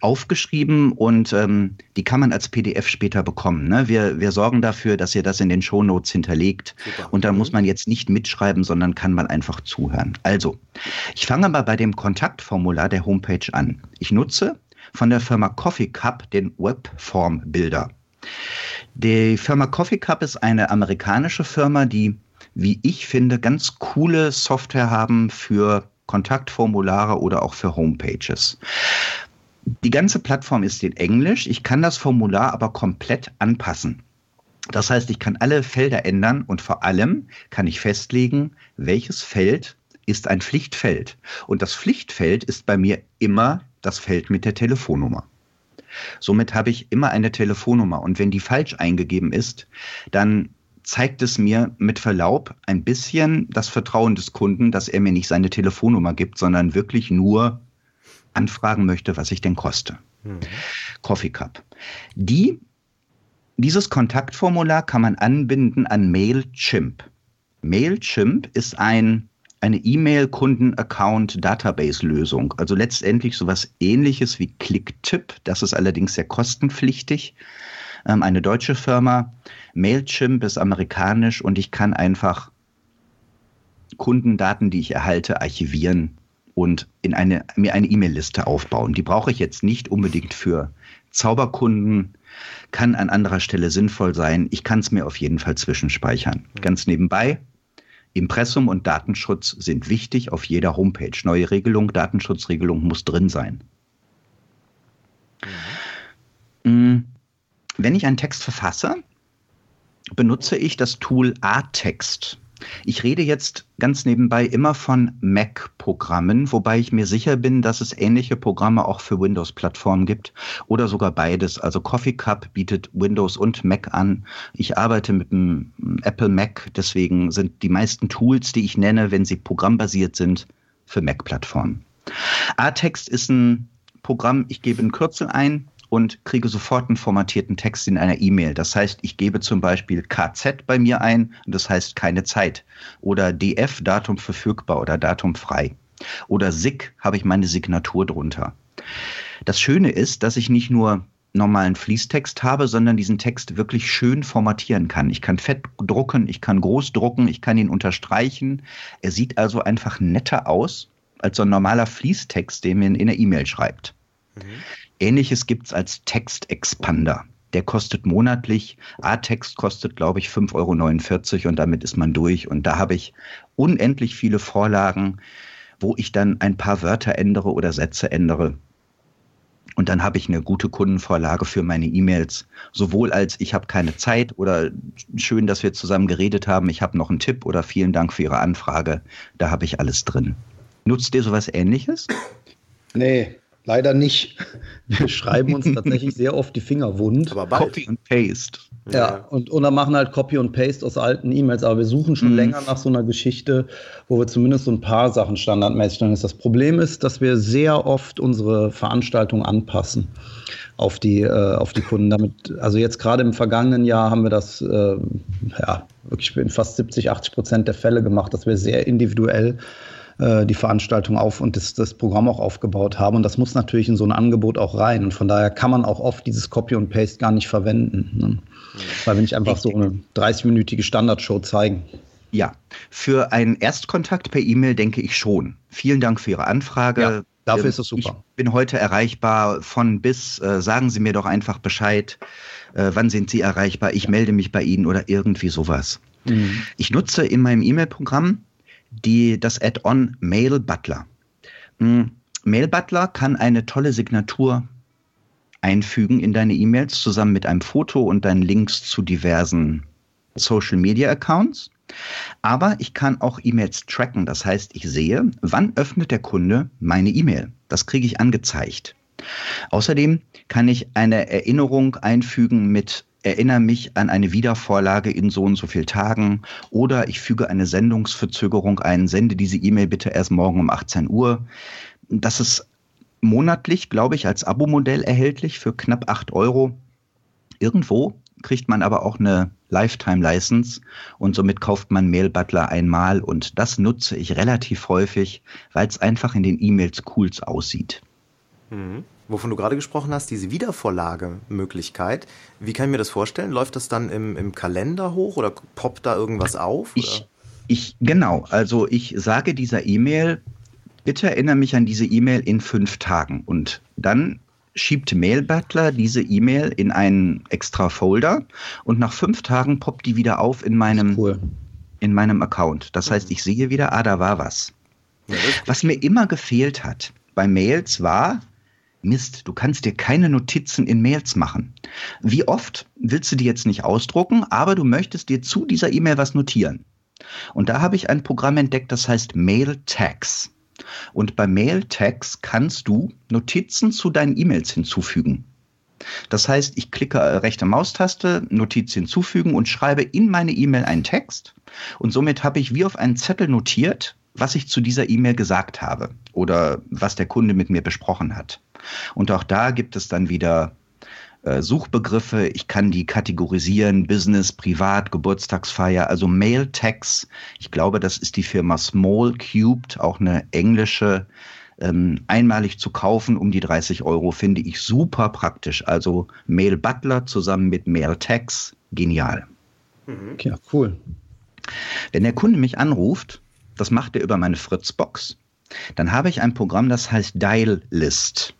Speaker 3: aufgeschrieben und ähm, die kann man als PDF später bekommen. Ne? Wir, wir sorgen dafür, dass ihr das in den Shownotes hinterlegt Super. und da muss man jetzt nicht mitschreiben, sondern kann man einfach zuhören. Also, ich fange mal bei dem Kontaktformular der Homepage an. Ich nutze von der Firma Coffee Cup den Webform-Bilder. Die Firma Coffee Cup ist eine amerikanische Firma, die, wie ich finde, ganz coole Software haben für Kontaktformulare oder auch für Homepages. Die ganze Plattform ist in Englisch. Ich kann das Formular aber komplett anpassen. Das heißt, ich kann alle Felder ändern und vor allem kann ich festlegen, welches Feld ist ein Pflichtfeld. Und das Pflichtfeld ist bei mir immer das Feld mit der Telefonnummer. Somit habe ich immer eine Telefonnummer. Und wenn die falsch eingegeben ist, dann zeigt es mir mit Verlaub ein bisschen das Vertrauen des Kunden, dass er mir nicht seine Telefonnummer gibt, sondern wirklich nur anfragen möchte, was ich denn koste. Mhm. Coffee Cup. Die, dieses Kontaktformular kann man anbinden an Mailchimp. Mailchimp ist ein eine E-Mail-Kunden-Account-Database-Lösung. Also letztendlich sowas ähnliches wie Clicktip. Das ist allerdings sehr kostenpflichtig. Ähm, eine deutsche Firma. Mailchimp ist amerikanisch und ich kann einfach Kundendaten, die ich erhalte, archivieren und in eine, mir eine E-Mail-Liste aufbauen. Die brauche ich jetzt nicht unbedingt für Zauberkunden, kann an anderer Stelle sinnvoll sein. Ich kann es mir auf jeden Fall zwischenspeichern. Ganz nebenbei, Impressum und Datenschutz sind wichtig auf jeder Homepage. Neue Regelung, Datenschutzregelung muss drin sein. Mhm. Wenn ich einen Text verfasse, benutze ich das Tool A-Text. Ich rede jetzt ganz nebenbei immer von Mac-Programmen, wobei ich mir sicher bin, dass es ähnliche Programme auch für Windows-Plattformen gibt oder sogar beides. Also Coffee Cup bietet Windows und Mac an. Ich arbeite mit dem Apple Mac, deswegen sind die meisten Tools, die ich nenne, wenn sie programmbasiert sind, für Mac-Plattformen. A-Text ist ein Programm, ich gebe ein Kürzel ein, und kriege sofort einen formatierten Text in einer E-Mail. Das heißt, ich gebe zum Beispiel KZ bei mir ein und das heißt keine Zeit. Oder DF, Datum verfügbar oder Datum frei. Oder SIG habe ich meine Signatur drunter. Das Schöne ist, dass ich nicht nur normalen Fließtext habe, sondern diesen Text wirklich schön formatieren kann. Ich kann fett drucken, ich kann groß drucken, ich kann ihn unterstreichen. Er sieht also einfach netter aus als so ein normaler Fließtext, den man in einer E-Mail schreibt. Mhm. Ähnliches gibt es als Textexpander. Der kostet monatlich. A-Text kostet, glaube ich, 5,49 Euro und damit ist man durch. Und da habe ich unendlich viele Vorlagen, wo ich dann ein paar Wörter ändere oder Sätze ändere. Und dann habe ich eine gute Kundenvorlage für meine E-Mails. Sowohl als ich habe keine Zeit oder schön, dass wir zusammen geredet haben, ich habe noch einen Tipp oder vielen Dank für Ihre Anfrage. Da habe ich alles drin. Nutzt ihr sowas ähnliches?
Speaker 2: Nee, Leider nicht. Wir schreiben uns tatsächlich sehr oft die Finger wund.
Speaker 3: Aber bald. Copy und Paste.
Speaker 2: Ja, ja, und, und dann machen halt Copy und Paste aus alten E-Mails. Aber wir suchen schon mhm. länger nach so einer Geschichte, wo wir zumindest so ein paar Sachen standardmäßig dann ist. Das Problem ist, dass wir sehr oft unsere Veranstaltung anpassen auf die, äh, auf die Kunden. Damit, also jetzt gerade im vergangenen Jahr haben wir das äh, ja, wirklich in fast 70, 80 Prozent der Fälle gemacht, dass wir sehr individuell äh, die Veranstaltung auf und das, das Programm auch aufgebaut haben. Und das muss natürlich in so ein Angebot auch rein. Und von daher kann man auch oft dieses Copy und Paste gar nicht verwenden. Ne? Weil wir nicht einfach so eine 30-minütige Standardshow zeigen.
Speaker 3: Ja, für einen Erstkontakt per E-Mail denke ich schon. Vielen Dank für Ihre Anfrage. Ja,
Speaker 2: dafür ist es super.
Speaker 3: Ich bin heute erreichbar von bis. Äh, sagen Sie mir doch einfach Bescheid. Äh, wann sind Sie erreichbar? Ich melde mich bei Ihnen oder irgendwie sowas. Mhm. Ich nutze in meinem E-Mail-Programm die, das Add-on Mail Butler. Hm, Mail Butler kann eine tolle Signatur einfügen in deine E-Mails zusammen mit einem Foto und deinen Links zu diversen Social Media Accounts. Aber ich kann auch E-Mails tracken. Das heißt, ich sehe, wann öffnet der Kunde meine E-Mail. Das kriege ich angezeigt. Außerdem kann ich eine Erinnerung einfügen mit erinnere mich an eine Wiedervorlage in so und so vielen Tagen oder ich füge eine Sendungsverzögerung ein, sende diese E-Mail bitte erst morgen um 18 Uhr. Das ist monatlich, glaube ich, als Abo-Modell erhältlich für knapp 8 Euro. Irgendwo kriegt man aber auch eine Lifetime-License und somit kauft man Mail Butler einmal und das nutze ich relativ häufig, weil es einfach in den E-Mails cool aussieht.
Speaker 1: Mhm wovon du gerade gesprochen hast, diese Wiedervorlagemöglichkeit. Wie kann ich mir das vorstellen? Läuft das dann im, im Kalender hoch oder poppt da irgendwas auf?
Speaker 3: Ich, ich, genau, also ich sage dieser E-Mail, bitte erinnere mich an diese E-Mail in fünf Tagen. Und dann schiebt Mail Butler diese E-Mail in einen extra Folder und nach fünf Tagen poppt die wieder auf in meinem, cool. in meinem Account. Das heißt, ich sehe wieder, ah, da war was. Ja, was mir immer gefehlt hat bei Mails war, Mist, du kannst dir keine Notizen in Mails machen. Wie oft willst du die jetzt nicht ausdrucken, aber du möchtest dir zu dieser E-Mail was notieren? Und da habe ich ein Programm entdeckt, das heißt Mail Tags. Und bei Mail Tags kannst du Notizen zu deinen E-Mails hinzufügen. Das heißt, ich klicke äh, rechte Maustaste, Notiz hinzufügen und schreibe in meine E-Mail einen Text. Und somit habe ich wie auf einen Zettel notiert, was ich zu dieser E-Mail gesagt habe oder was der Kunde mit mir besprochen hat. Und auch da gibt es dann wieder äh, Suchbegriffe. Ich kann die kategorisieren, Business, Privat, Geburtstagsfeier, also Mail Tags. Ich glaube, das ist die Firma Small Cubed, auch eine englische ähm, einmalig zu kaufen um die 30 Euro finde ich super praktisch. Also Mail Butler zusammen mit Mail Tags, genial.
Speaker 2: Mhm. Ja, cool.
Speaker 3: Wenn der Kunde mich anruft, das macht er über meine Fritzbox, dann habe ich ein Programm, das heißt Dial List.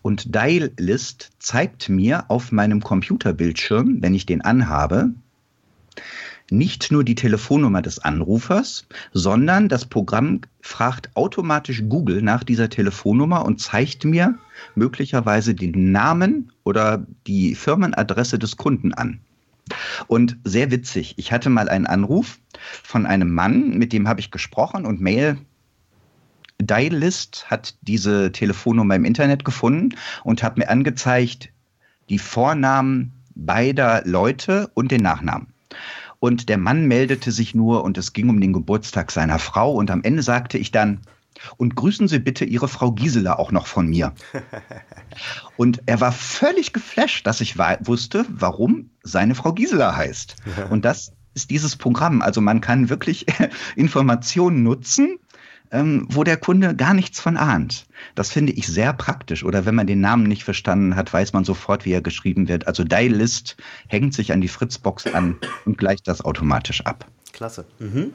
Speaker 3: Und Dial List zeigt mir auf meinem Computerbildschirm, wenn ich den anhabe, nicht nur die Telefonnummer des Anrufers, sondern das Programm fragt automatisch Google nach dieser Telefonnummer und zeigt mir möglicherweise den Namen oder die Firmenadresse des Kunden an. Und sehr witzig, ich hatte mal einen Anruf von einem Mann, mit dem habe ich gesprochen und Mail Dialist hat diese Telefonnummer im Internet gefunden und hat mir angezeigt die Vornamen beider Leute und den Nachnamen. Und der Mann meldete sich nur und es ging um den Geburtstag seiner Frau. Und am Ende sagte ich dann, und grüßen Sie bitte Ihre Frau Gisela auch noch von mir. und er war völlig geflasht, dass ich wusste, warum seine Frau Gisela heißt. Und das ist dieses Programm. Also man kann wirklich Informationen nutzen, ähm, wo der Kunde gar nichts von ahnt. Das finde ich sehr praktisch. Oder wenn man den Namen nicht verstanden hat, weiß man sofort, wie er geschrieben wird. Also Dialist hängt sich an die Fritzbox an und gleicht das automatisch ab.
Speaker 1: Klasse. Mhm.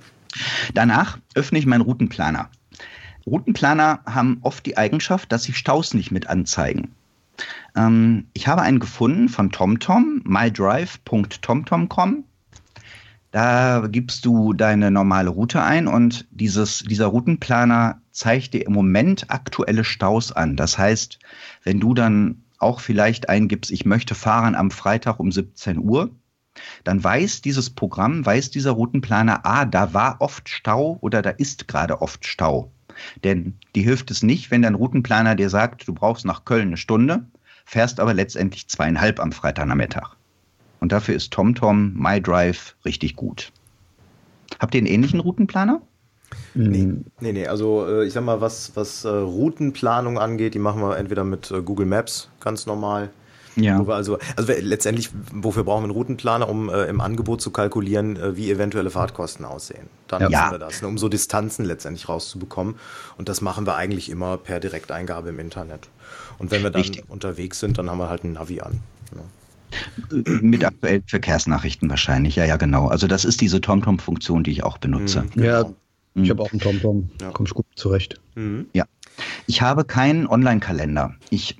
Speaker 3: Danach öffne ich meinen Routenplaner. Routenplaner haben oft die Eigenschaft, dass sie Staus nicht mit anzeigen. Ähm, ich habe einen gefunden von TomTom, mydrive.tomtom.com. Da gibst du deine normale Route ein und dieses, dieser Routenplaner zeigt dir im Moment aktuelle Staus an. Das heißt, wenn du dann auch vielleicht eingibst, ich möchte fahren am Freitag um 17 Uhr, dann weiß dieses Programm, weiß dieser Routenplaner, ah, da war oft Stau oder da ist gerade oft Stau. Denn die hilft es nicht, wenn dein Routenplaner dir sagt, du brauchst nach Köln eine Stunde, fährst aber letztendlich zweieinhalb am Freitagnachmittag. Und dafür ist TomTom MyDrive richtig gut. Habt ihr einen ähnlichen Routenplaner?
Speaker 1: Nee, nee, nee. Also äh, ich sag mal, was, was äh, Routenplanung angeht, die machen wir entweder mit äh, Google Maps ganz normal. Ja. Wo wir also, also letztendlich, wofür brauchen wir einen Routenplaner, um äh, im Angebot zu kalkulieren, äh, wie eventuelle Fahrtkosten aussehen. Dann ja. wir das, ne, um so Distanzen letztendlich rauszubekommen. Und das machen wir eigentlich immer per Direkteingabe im Internet. Und wenn wir dann Richtig. unterwegs sind, dann haben wir halt ein Navi an. Ne?
Speaker 3: Mit aktuellen Verkehrsnachrichten wahrscheinlich, ja, ja, genau. Also das ist diese TomTom-Funktion, die ich auch benutze.
Speaker 2: Mhm, ja, genau. ich habe auch einen TomTom, ja. kommst gut zurecht.
Speaker 3: Mhm. Ja. Ich habe keinen Online-Kalender. Ich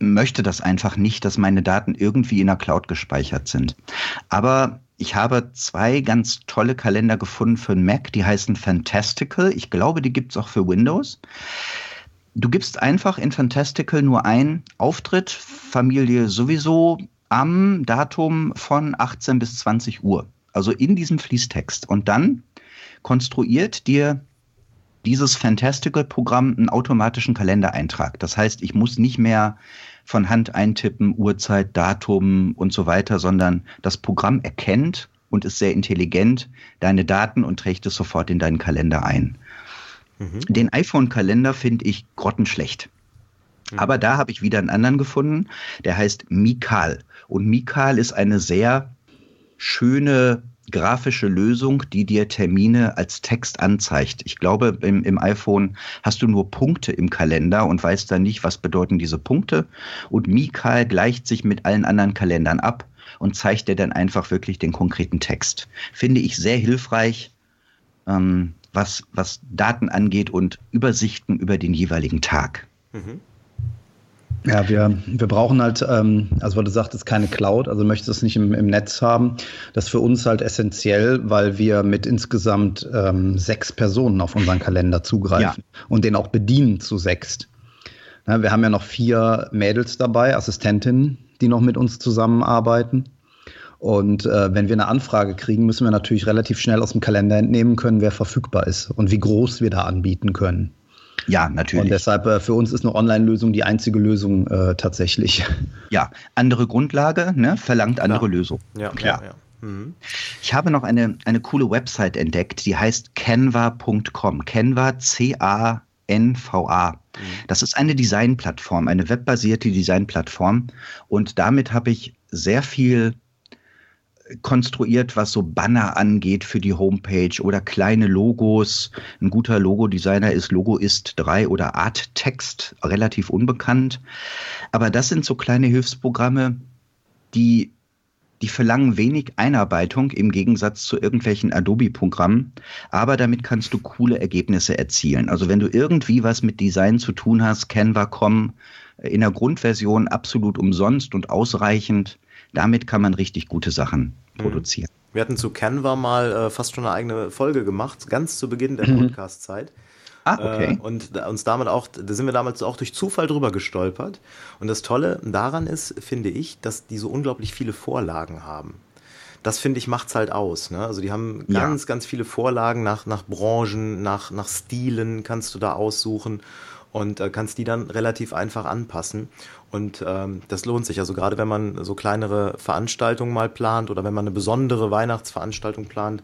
Speaker 3: möchte das einfach nicht, dass meine Daten irgendwie in der Cloud gespeichert sind. Aber ich habe zwei ganz tolle Kalender gefunden für den Mac, die heißen Fantastical. Ich glaube, die gibt es auch für Windows. Du gibst einfach in Fantastical nur ein Auftritt, Familie sowieso, am Datum von 18 bis 20 Uhr. Also in diesem Fließtext. Und dann konstruiert dir dieses Fantastical-Programm einen automatischen Kalendereintrag. Das heißt, ich muss nicht mehr von Hand eintippen, Uhrzeit, Datum und so weiter, sondern das Programm erkennt und ist sehr intelligent deine Daten und trägt es sofort in deinen Kalender ein. Mhm. Den iPhone-Kalender finde ich grottenschlecht. Mhm. Aber da habe ich wieder einen anderen gefunden, der heißt Mikal. Und Mikal ist eine sehr schöne grafische Lösung, die dir Termine als Text anzeigt. Ich glaube, im, im, iPhone hast du nur Punkte im Kalender und weißt dann nicht, was bedeuten diese Punkte. Und Mikal gleicht sich mit allen anderen Kalendern ab und zeigt dir dann einfach wirklich den konkreten Text. Finde ich sehr hilfreich, ähm, was, was Daten angeht und Übersichten über den jeweiligen Tag. Mhm.
Speaker 2: Ja, wir, wir brauchen halt, ähm, also weil du sagtest, keine Cloud, also möchtest es nicht im, im Netz haben. Das ist für uns halt essentiell, weil wir mit insgesamt ähm, sechs Personen auf unseren Kalender zugreifen ja. und den auch bedienen zu sechst. Ja, wir haben ja noch vier Mädels dabei, Assistentinnen, die noch mit uns zusammenarbeiten. Und äh, wenn wir eine Anfrage kriegen, müssen wir natürlich relativ schnell aus dem Kalender entnehmen können, wer verfügbar ist und wie groß wir da anbieten können.
Speaker 3: Ja, natürlich.
Speaker 2: Und deshalb äh, für uns ist eine Online-Lösung die einzige Lösung äh, tatsächlich.
Speaker 3: Ja, andere Grundlage, ne, verlangt andere
Speaker 1: Klar.
Speaker 3: Lösung.
Speaker 1: Ja,
Speaker 3: Klar.
Speaker 1: ja, ja. Mhm.
Speaker 3: Ich habe noch eine, eine coole Website entdeckt, die heißt canva.com. Canva, C-A-N-V-A. Das ist eine Designplattform, eine webbasierte Designplattform. Und damit habe ich sehr viel konstruiert, was so Banner angeht für die Homepage oder kleine Logos. Ein guter Logodesigner ist Logoist 3 oder Arttext, relativ unbekannt. Aber das sind so kleine Hilfsprogramme, die die verlangen wenig Einarbeitung im Gegensatz zu irgendwelchen Adobe-Programmen, aber damit kannst du coole Ergebnisse erzielen. Also wenn du irgendwie was mit Design zu tun hast, Canva.com in der Grundversion absolut umsonst und ausreichend, damit kann man richtig gute Sachen produzieren.
Speaker 1: Wir hatten zu Canva mal äh, fast schon eine eigene Folge gemacht, ganz zu Beginn der
Speaker 2: Mhm.
Speaker 1: Podcast-Zeit.
Speaker 3: Ah, okay.
Speaker 1: Äh, und da- uns damit auch, da sind wir damals auch durch Zufall drüber gestolpert. Und das Tolle daran ist, finde ich, dass die so unglaublich viele Vorlagen haben. Das finde ich macht's halt aus. Ne? Also die haben
Speaker 3: Ja.
Speaker 1: ganz, ganz viele Vorlagen nach, nach Branchen, nach, nach Stilen kannst du da aussuchen und äh, kannst die dann relativ einfach anpassen. Und ähm, das lohnt sich. Also gerade wenn man so kleinere Veranstaltungen mal plant oder wenn man eine besondere Weihnachtsveranstaltung plant,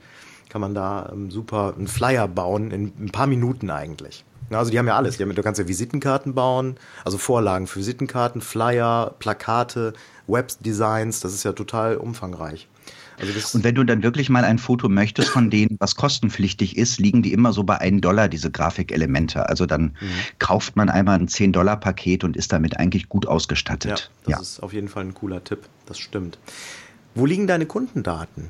Speaker 1: kann man da ähm, super einen Flyer bauen in ein paar Minuten eigentlich. Also die haben ja alles. Die haben, du kannst ja Visitenkarten bauen, also Vorlagen für Visitenkarten, Flyer, Plakate, Webdesigns. Das ist ja total umfangreich. Also
Speaker 3: Und wenn du dann wirklich mal ein Foto möchtest von denen, was kostenpflichtig ist, liegen die immer so bei 1 Dollar, diese Grafikelemente. Also dann
Speaker 1: Mhm.
Speaker 3: kauft man einmal ein 10-Dollar-Paket und ist damit eigentlich gut
Speaker 1: ja,
Speaker 3: ausgestattet.
Speaker 1: das ist auf jeden Fall ein cooler Tipp. Das stimmt. Wo liegen deine Kundendaten?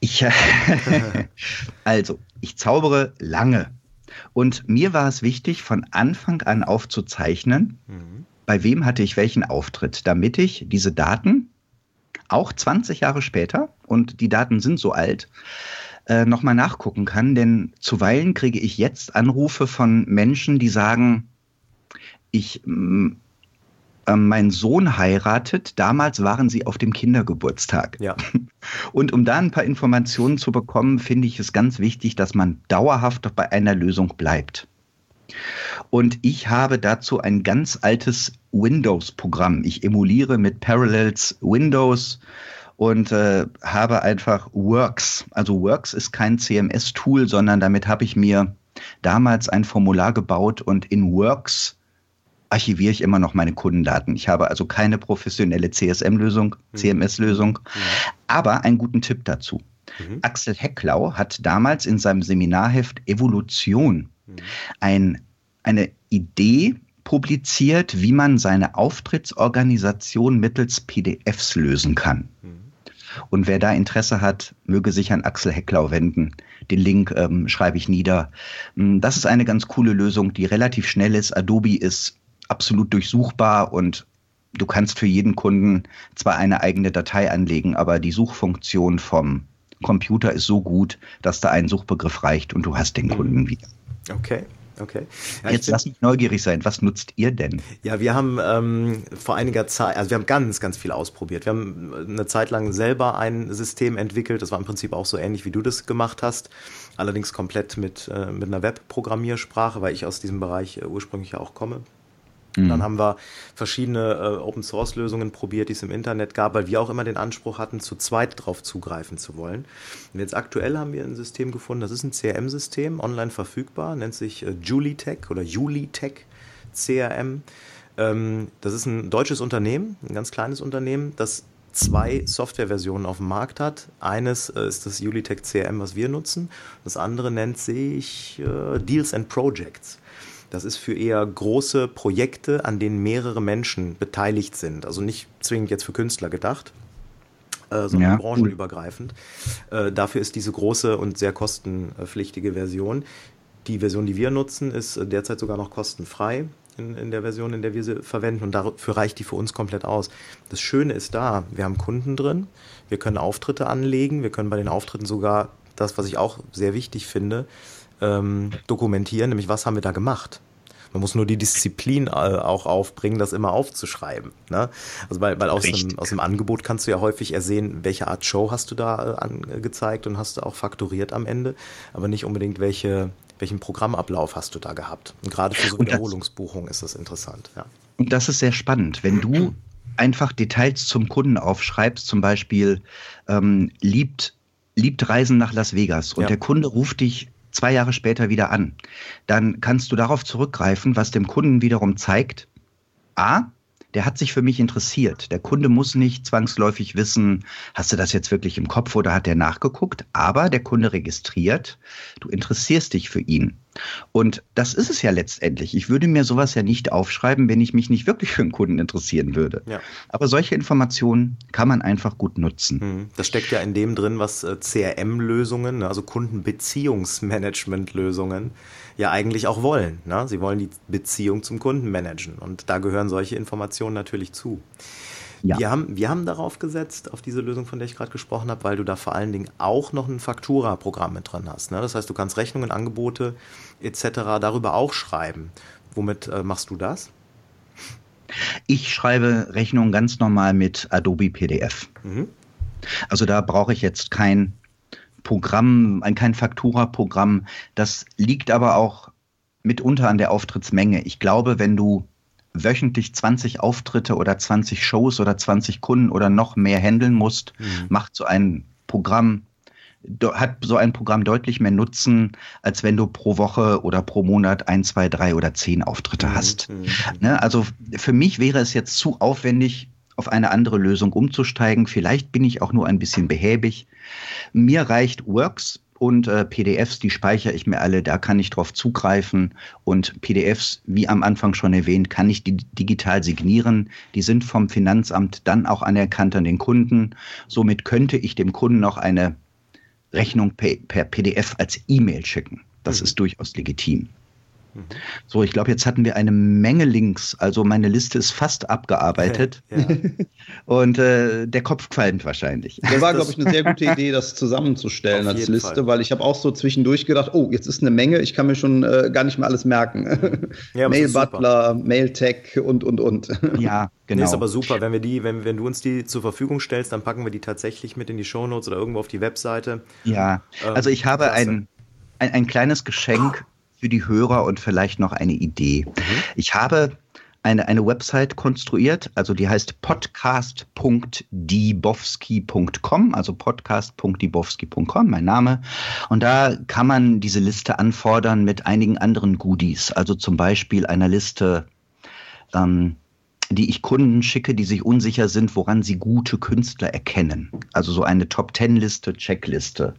Speaker 3: Ich, also, ich zaubere lange. Und mir war es wichtig, von Anfang an aufzuzeichnen,
Speaker 1: Mhm.
Speaker 3: bei wem hatte ich welchen Auftritt, damit ich diese Daten auch 20 Jahre später, und die Daten sind so alt, äh, nochmal nachgucken kann. Denn zuweilen kriege ich jetzt Anrufe von Menschen, die sagen, ich, mm, äh, mein Sohn heiratet, damals waren sie auf dem Kindergeburtstag.
Speaker 1: Ja,
Speaker 3: Und um da ein paar Informationen zu bekommen, finde ich es ganz wichtig, dass man dauerhaft bei einer Lösung bleibt. Und ich habe dazu ein ganz altes Windows-Programm. Ich emuliere mit Parallels Windows und äh, habe einfach Works. Also Works ist kein CMS-Tool, sondern damit habe ich mir damals ein Formular gebaut und in Works archiviere ich immer noch meine Kundendaten. Ich habe also keine professionelle CSM-Lösung, CMS-Lösung, aber einen guten Tipp dazu.
Speaker 1: Mhm.
Speaker 3: Axel Hecklau hat damals in seinem Seminarheft Evolution
Speaker 1: Mhm.
Speaker 3: ein, eine Idee publiziert, wie man seine Auftrittsorganisation mittels PDFs lösen kann.
Speaker 1: Mhm.
Speaker 3: Und wer da Interesse hat, möge sich an Axel Hecklau wenden. Den Link ähm, schreibe ich nieder. Mm, Das ist eine ganz coole Lösung, die relativ schnell ist. Adobe ist absolut durchsuchbar und du kannst für jeden Kunden zwar eine eigene Datei anlegen, aber die Suchfunktion vom Computer ist so gut, dass da ein Suchbegriff reicht und du hast den Kunden wieder.
Speaker 1: Okay, okay. Ja,
Speaker 3: Jetzt lass mich neugierig sein. Was nutzt ihr denn?
Speaker 1: Ja, wir haben ähm, vor einiger Zeit, also wir haben ganz, ganz viel ausprobiert. Wir haben eine Zeit lang selber ein System entwickelt. Das war im Prinzip auch so ähnlich, wie du das gemacht hast. Allerdings komplett mit, äh, mit einer Web-Programmiersprache, weil ich aus diesem Bereich äh, ursprünglich ja auch komme. Dann haben wir verschiedene äh, Open-Source-Lösungen probiert, die es im Internet gab, weil wir auch immer den Anspruch hatten, zu zweit drauf zugreifen zu wollen. Und jetzt aktuell haben wir ein System gefunden, das ist ein CRM-System, online verfügbar, nennt sich äh, Julitech oder Julitech CRM. Ähm, das ist ein deutsches Unternehmen, ein ganz kleines Unternehmen, das zwei Softwareversionen auf dem Markt hat. Eines äh, ist das Julitech CRM, was wir nutzen. Das andere nennt sich äh, Deals and Projects. Das ist für eher große Projekte, an denen mehrere Menschen beteiligt sind. Also nicht zwingend jetzt für Künstler gedacht, äh, sondern
Speaker 3: Ja,
Speaker 1: branchenübergreifend. Äh, dafür ist diese große und sehr kostenpflichtige Version. Die Version, die wir nutzen, ist äh, derzeit sogar noch kostenfrei in, in der Version, in der wir sie verwenden. Und dafür reicht die für uns komplett aus. Das Schöne ist da, wir haben Kunden drin, wir können Auftritte anlegen, wir können bei den Auftritten sogar das, was ich auch sehr wichtig finde, ähm, dokumentieren, nämlich was haben wir da gemacht. Man muss nur die Disziplin äh, auch aufbringen, das immer aufzuschreiben. Ne? Also weil, weil aus, dem, aus dem Angebot kannst du ja häufig ersehen, welche Art Show hast du da äh, angezeigt und hast du auch fakturiert am Ende, aber nicht unbedingt welche, welchen Programmablauf hast du da gehabt. Und gerade für so Wiederholungsbuchungen ist das interessant. Ja.
Speaker 3: Und das ist sehr spannend. Wenn du einfach Details zum Kunden aufschreibst, zum Beispiel ähm, liebt, liebt Reisen nach Las Vegas und ja. der Kunde ruft dich zwei Jahre später wieder an, dann kannst du darauf zurückgreifen, was dem Kunden wiederum zeigt, a, der hat sich für mich interessiert. Der Kunde muss nicht zwangsläufig wissen, hast du das jetzt wirklich im Kopf oder hat er nachgeguckt, aber der Kunde registriert, du interessierst dich für ihn. Und das ist es ja letztendlich. Ich würde mir sowas ja nicht aufschreiben, wenn ich mich nicht wirklich für einen Kunden interessieren würde. Ja. Aber solche Informationen kann man einfach gut nutzen.
Speaker 1: Mhm. Das steckt ja in dem drin, was äh, CRM-Lösungen, ne, also Kundenbeziehungsmanagement-Lösungen, ja eigentlich auch wollen. Ne? Sie wollen die Beziehung zum Kunden managen und da gehören solche Informationen natürlich zu. Ja. Wir, haben, wir haben darauf gesetzt, auf diese Lösung, von der ich gerade gesprochen habe, weil du da vor allen Dingen auch noch ein Faktura-Programm mit drin hast. Ne? Das heißt, du kannst Rechnungen, Angebote etc. darüber auch schreiben. Womit äh, machst du das?
Speaker 3: Ich schreibe Rechnungen ganz normal mit Adobe PDF. Mhm. Also da brauche ich jetzt kein Programm, kein Faktura-Programm. Das liegt aber auch mitunter an der Auftrittsmenge. Ich glaube, wenn du wöchentlich 20 Auftritte oder 20 Shows oder 20 Kunden oder noch mehr handeln musst, mhm. macht so ein Programm hat so ein Programm deutlich mehr Nutzen, als wenn du pro Woche oder pro Monat ein, zwei, drei oder zehn Auftritte mhm. hast. Mhm. Ne? Also für mich wäre es jetzt zu aufwendig, auf eine andere Lösung umzusteigen. Vielleicht bin ich auch nur ein bisschen behäbig. Mir reicht Works und äh, PDFs, die speichere ich mir alle, da kann ich drauf zugreifen. Und PDFs, wie am Anfang schon erwähnt, kann ich die digital signieren. Die sind vom Finanzamt dann auch anerkannt an den Kunden. Somit könnte ich dem Kunden auch eine Rechnung per, per PDF als E-Mail schicken. Das mhm. ist durchaus legitim. So, ich glaube, jetzt hatten wir eine Menge Links. Also meine Liste ist fast abgearbeitet. Ja. Und äh, der Kopf qualmt wahrscheinlich.
Speaker 2: Das war, glaube ich, eine sehr gute Idee, das zusammenzustellen als Liste, Fall. weil ich habe auch so zwischendurch gedacht, oh, jetzt ist eine Menge, ich kann mir schon äh, gar nicht mehr alles merken. Ja, Mail Butler, Mail Tech und und und.
Speaker 1: Ja, genau. Nee, ist aber super, wenn wir die, wenn, wenn du uns die zur Verfügung stellst, dann packen wir die tatsächlich mit in die Shownotes oder irgendwo auf die Webseite.
Speaker 3: Ja, ähm, also ich habe ein, ein, ein kleines Geschenk für die Hörer und vielleicht noch eine Idee. Mhm. Ich habe eine, eine Website konstruiert, also die heißt podcast.dibowski.com, also podcast.dibowski.com, mein Name. Und da kann man diese Liste anfordern mit einigen anderen Goodies, also zum Beispiel einer Liste ähm, die ich Kunden schicke, die sich unsicher sind, woran sie gute Künstler erkennen. Also so eine Top-Ten-Liste, Checkliste.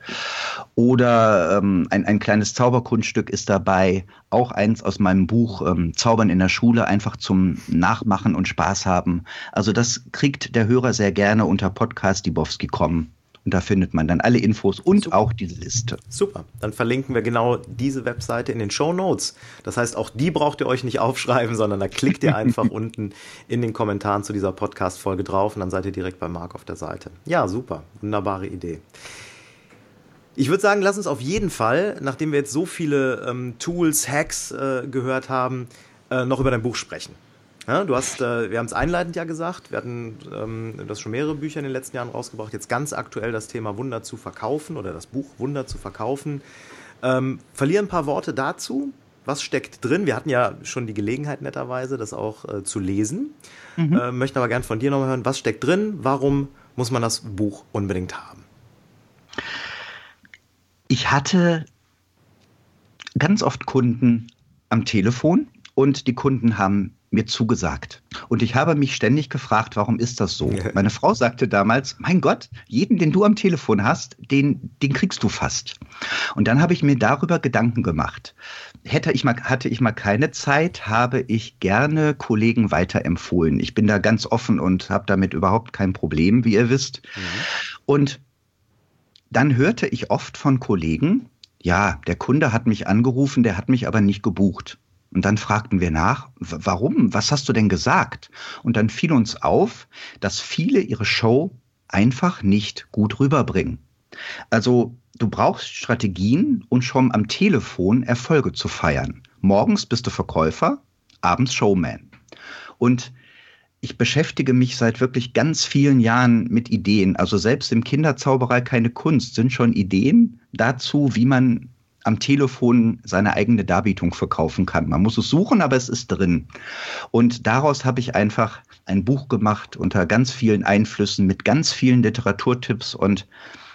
Speaker 3: Oder ähm, ein, ein kleines Zauberkunststück ist dabei, auch eins aus meinem Buch ähm, Zaubern in der Schule, einfach zum Nachmachen und Spaß haben. Also das kriegt der Hörer sehr gerne unter podcast.dibowski.com und da findet man dann alle Infos und Super. auch diese Liste.
Speaker 1: Super. Dann verlinken wir genau diese Webseite in den Show Notes. Das heißt, auch die braucht ihr euch nicht aufschreiben, sondern da klickt ihr einfach unten in den Kommentaren zu dieser Podcast-Folge drauf und dann seid ihr direkt bei Marc auf der Seite. Ja, super. Wunderbare Idee. Ich würde sagen, lass uns auf jeden Fall, nachdem wir jetzt so viele ähm, Tools, Hacks äh, gehört haben, äh, noch über dein Buch sprechen. Ja, du hast, äh, wir haben es einleitend ja gesagt, wir hatten ähm, das schon mehrere Bücher in den letzten Jahren rausgebracht. Jetzt ganz aktuell das Thema Wunder zu verkaufen oder das Buch Wunder zu verkaufen. Ähm, verliere ein paar Worte dazu. Was steckt drin? Wir hatten ja schon die Gelegenheit netterweise, das auch äh, zu lesen. Mhm. Äh, möchten aber gern von dir nochmal hören, was steckt drin? Warum muss man das Buch unbedingt haben?
Speaker 3: Ich hatte ganz oft Kunden am Telefon und die Kunden haben mir zugesagt. Und ich habe mich ständig gefragt, warum ist das so? Meine Frau sagte damals, mein Gott, jeden, den du am Telefon hast, den, den kriegst du fast. Und dann habe ich mir darüber Gedanken gemacht. Hätte ich mal, hatte ich mal keine Zeit, habe ich gerne Kollegen weiterempfohlen. Ich bin da ganz offen und habe damit überhaupt kein Problem, wie ihr wisst. Mhm. Und dann hörte ich oft von Kollegen, ja, der Kunde hat mich angerufen, der hat mich aber nicht gebucht. Und dann fragten wir nach, warum? Was hast du denn gesagt? Und dann fiel uns auf, dass viele ihre Show einfach nicht gut rüberbringen. Also du brauchst Strategien, um schon am Telefon Erfolge zu feiern. Morgens bist du Verkäufer, abends Showman. Und ich beschäftige mich seit wirklich ganz vielen Jahren mit Ideen. Also selbst im Kinderzauberei keine Kunst sind schon Ideen dazu, wie man am Telefon seine eigene Darbietung verkaufen kann. Man muss es suchen, aber es ist drin. Und daraus habe ich einfach ein Buch gemacht unter ganz vielen Einflüssen mit ganz vielen Literaturtipps. Und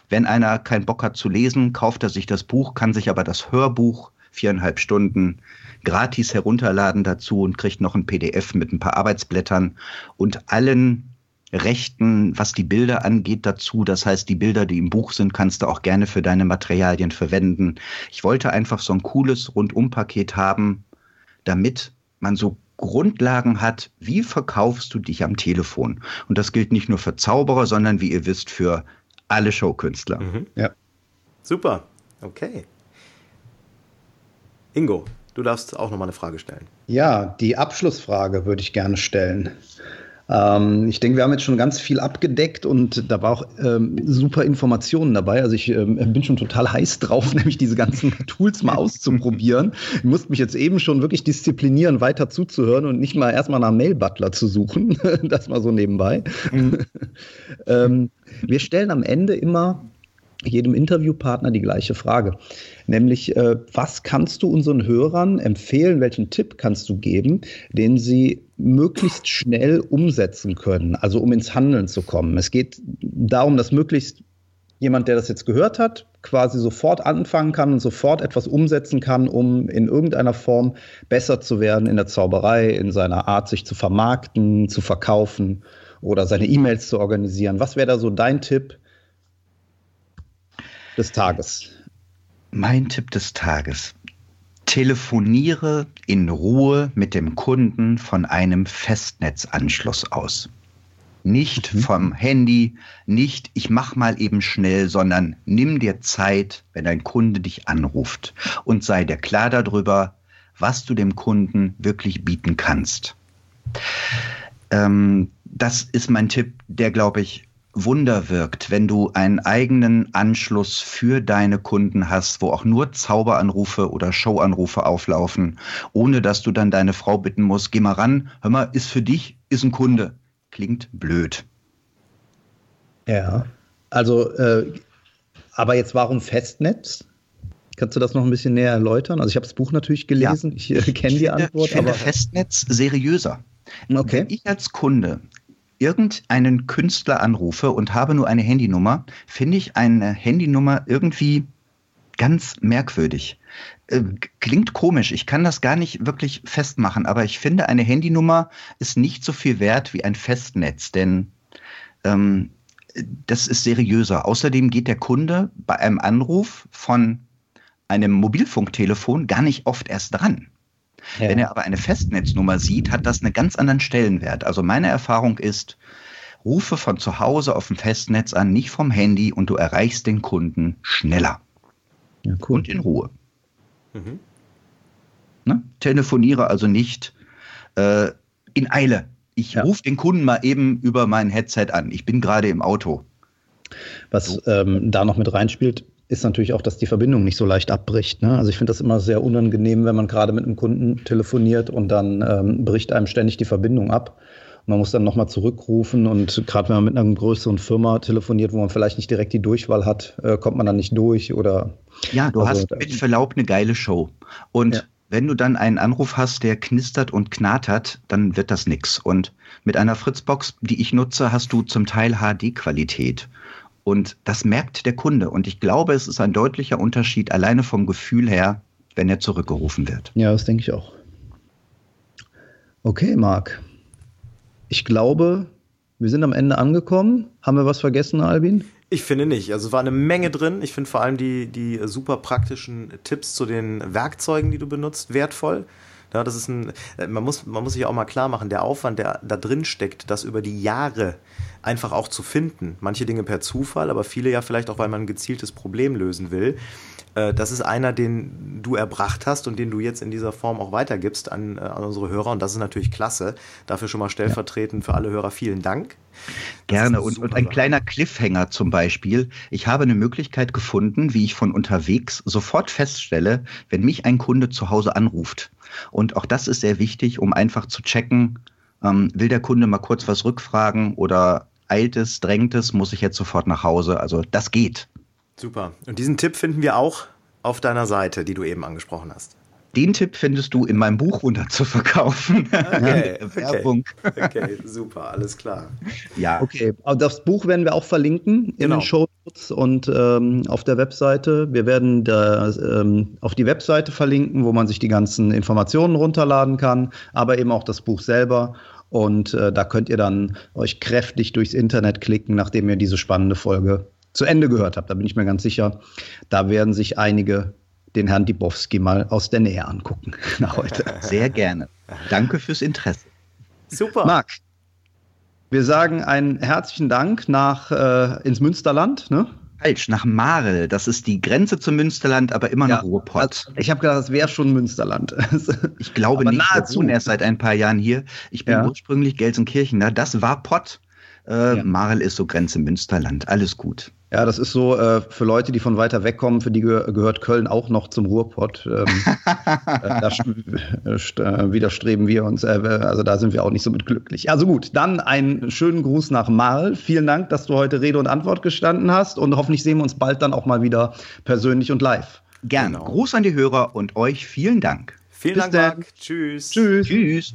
Speaker 3: wenn einer keinen Bock hat zu lesen, kauft er sich das Buch, kann sich aber das Hörbuch viereinhalb Stunden gratis herunterladen dazu und kriegt noch ein PDF mit ein paar Arbeitsblättern und allen Rechten, was die Bilder angeht, dazu. Das heißt, die Bilder, die im Buch sind, kannst du auch gerne für deine Materialien verwenden. Ich wollte einfach so ein cooles Rundumpaket haben, damit man so Grundlagen hat, wie verkaufst du dich am Telefon? Und das gilt nicht nur für Zauberer, sondern wie ihr wisst, für alle Showkünstler. Mhm.
Speaker 1: Ja. Super. Okay. Ingo, du darfst auch nochmal eine Frage stellen.
Speaker 2: Ja, die Abschlussfrage würde ich gerne stellen. Ähm, ich denke, wir haben jetzt schon ganz viel abgedeckt und da war auch ähm, super Informationen dabei. Also ich ähm, bin schon total heiß drauf, nämlich diese ganzen Tools mal auszuprobieren. Ich musste mich jetzt eben schon wirklich disziplinieren, weiter zuzuhören und nicht mal erstmal nach Mail-Butler zu suchen. das mal so nebenbei. Mhm. ähm, wir stellen am Ende immer jedem Interviewpartner die gleiche Frage, nämlich äh, was kannst du unseren Hörern empfehlen, welchen Tipp kannst du geben, den sie möglichst schnell umsetzen können, also um ins Handeln zu kommen. Es geht darum, dass möglichst jemand, der das jetzt gehört hat, quasi sofort anfangen kann und sofort etwas umsetzen kann, um in irgendeiner Form besser zu werden in der Zauberei, in seiner Art, sich zu vermarkten, zu verkaufen oder seine E-Mails zu organisieren. Was wäre da so dein Tipp, des Tages?
Speaker 3: Mein Tipp des Tages. Telefoniere in Ruhe mit dem Kunden von einem Festnetzanschluss aus. Nicht mhm. vom Handy, nicht ich mach mal eben schnell, sondern nimm dir Zeit, wenn ein Kunde dich anruft und sei dir klar darüber, was du dem Kunden wirklich bieten kannst. Ähm, das ist mein Tipp, der, glaube ich, Wunder wirkt, wenn du einen eigenen Anschluss für deine Kunden hast, wo auch nur Zauberanrufe oder Showanrufe auflaufen, ohne dass du dann deine Frau bitten musst, geh mal ran, hör mal, ist für dich, ist ein Kunde. Klingt blöd.
Speaker 2: Ja, also, äh, aber jetzt warum Festnetz? Kannst du das noch ein bisschen näher erläutern? Also ich habe das Buch natürlich gelesen, ja. ich äh, kenne die Antwort.
Speaker 3: Ich finde aber Festnetz seriöser. Okay. Wenn ich als Kunde irgendeinen Künstler anrufe und habe nur eine Handynummer, finde ich eine Handynummer irgendwie ganz merkwürdig. Äh, klingt komisch, ich kann das gar nicht wirklich festmachen, aber ich finde, eine Handynummer ist nicht so viel wert wie ein Festnetz, denn ähm, das ist seriöser. Außerdem geht der Kunde bei einem Anruf von einem Mobilfunktelefon gar nicht oft erst dran. Ja. Wenn er aber eine Festnetznummer sieht, hat das einen ganz anderen Stellenwert. Also meine Erfahrung ist, rufe von zu Hause auf dem Festnetz an, nicht vom Handy und du erreichst den Kunden schneller. Ja, cool. Und in Ruhe. Mhm. Ne? Telefoniere also nicht äh, in Eile. Ich ja. rufe den Kunden mal eben über mein Headset an. Ich bin gerade im Auto.
Speaker 2: Was ähm, da noch mit reinspielt, ist natürlich auch, dass die Verbindung nicht so leicht abbricht. Ne? Also ich finde das immer sehr unangenehm, wenn man gerade mit einem Kunden telefoniert und dann ähm, bricht einem ständig die Verbindung ab. man muss dann nochmal zurückrufen und gerade wenn man mit einer größeren Firma telefoniert, wo man vielleicht nicht direkt die Durchwahl hat, äh, kommt man dann nicht durch oder.
Speaker 3: Ja, du also, hast mit Verlaub eine geile Show. Und ja. wenn du dann einen Anruf hast, der knistert und knatert, dann wird das nix. Und mit einer Fritzbox, die ich nutze, hast du zum Teil HD-Qualität. Und das merkt der Kunde. Und ich glaube, es ist ein deutlicher Unterschied alleine vom Gefühl her, wenn er zurückgerufen wird.
Speaker 2: Ja, das denke ich auch. Okay, Marc. Ich glaube, wir sind am Ende angekommen. Haben wir was vergessen, Albin?
Speaker 1: Ich finde nicht. Also es war eine Menge drin. Ich finde vor allem die, die super praktischen Tipps zu den Werkzeugen, die du benutzt, wertvoll. Ja, das ist ein, äh, man muss, man muss sich auch mal klar machen, der Aufwand, der da drin steckt, das über die Jahre einfach auch zu finden. Manche Dinge per Zufall, aber viele ja vielleicht auch, weil man ein gezieltes Problem lösen will. Äh, das ist einer, den du erbracht hast und den du jetzt in dieser Form auch weitergibst an, äh, an unsere Hörer. Und das ist natürlich klasse. Dafür schon mal stellvertretend für alle Hörer vielen Dank.
Speaker 3: Gerne. Und, und ein kleiner Cliffhanger zum Beispiel. Ich habe eine Möglichkeit gefunden, wie ich von unterwegs sofort feststelle, wenn mich ein Kunde zu Hause anruft. Und auch das ist sehr wichtig, um einfach zu checken, ähm, will der Kunde mal kurz was rückfragen oder eilt es, drängt es, muss ich jetzt sofort nach Hause. Also das geht.
Speaker 1: Super. Und diesen Tipp finden wir auch auf deiner Seite, die du eben angesprochen hast.
Speaker 3: Den Tipp findest du in meinem Buch runter zu verkaufen.
Speaker 1: Okay, Werbung. Okay, okay, super, alles klar.
Speaker 2: Ja. Okay, das Buch werden wir auch verlinken in genau. den Show Notes und ähm, auf der Webseite. Wir werden da, ähm, auf die Webseite verlinken, wo man sich die ganzen Informationen runterladen kann, aber eben auch das Buch selber. Und äh, da könnt ihr dann euch kräftig durchs Internet klicken, nachdem ihr diese spannende Folge zu Ende gehört habt. Da bin ich mir ganz sicher. Da werden sich einige den Herrn Dibowski mal aus der Nähe angucken
Speaker 3: nach heute. Sehr gerne. Danke fürs Interesse.
Speaker 2: Super. Marc, wir sagen einen herzlichen Dank nach äh, ins Münsterland. Ne?
Speaker 3: Falsch, nach Marl. Das ist die Grenze zum Münsterland, aber immer ja, noch Ruhrpott.
Speaker 2: Also ich habe gedacht, das wäre schon Münsterland.
Speaker 3: ich glaube aber nicht. Nahezu. Wir wohnen erst seit ein paar Jahren hier. Ich bin ja. ursprünglich Gelsenkirchen. Das war Pott. Äh, ja. Marl ist so Grenze Münsterland. Alles gut.
Speaker 2: Ja, das ist so äh, für Leute, die von weiter weg kommen, für die ge gehört Köln auch noch zum Ruhrpott. Ähm, äh, da äh, widerstreben wir uns, äh, also da sind wir auch nicht so mit glücklich. Also gut, dann einen schönen Gruß nach Marl. Vielen Dank, dass du heute Rede und Antwort gestanden hast und hoffentlich sehen wir uns bald dann auch mal wieder persönlich und live.
Speaker 3: Gerne. Genau. Gruß an die Hörer und euch vielen Dank.
Speaker 1: Vielen Bis Dank. Tschüss.
Speaker 2: Tschüss. Tschüss.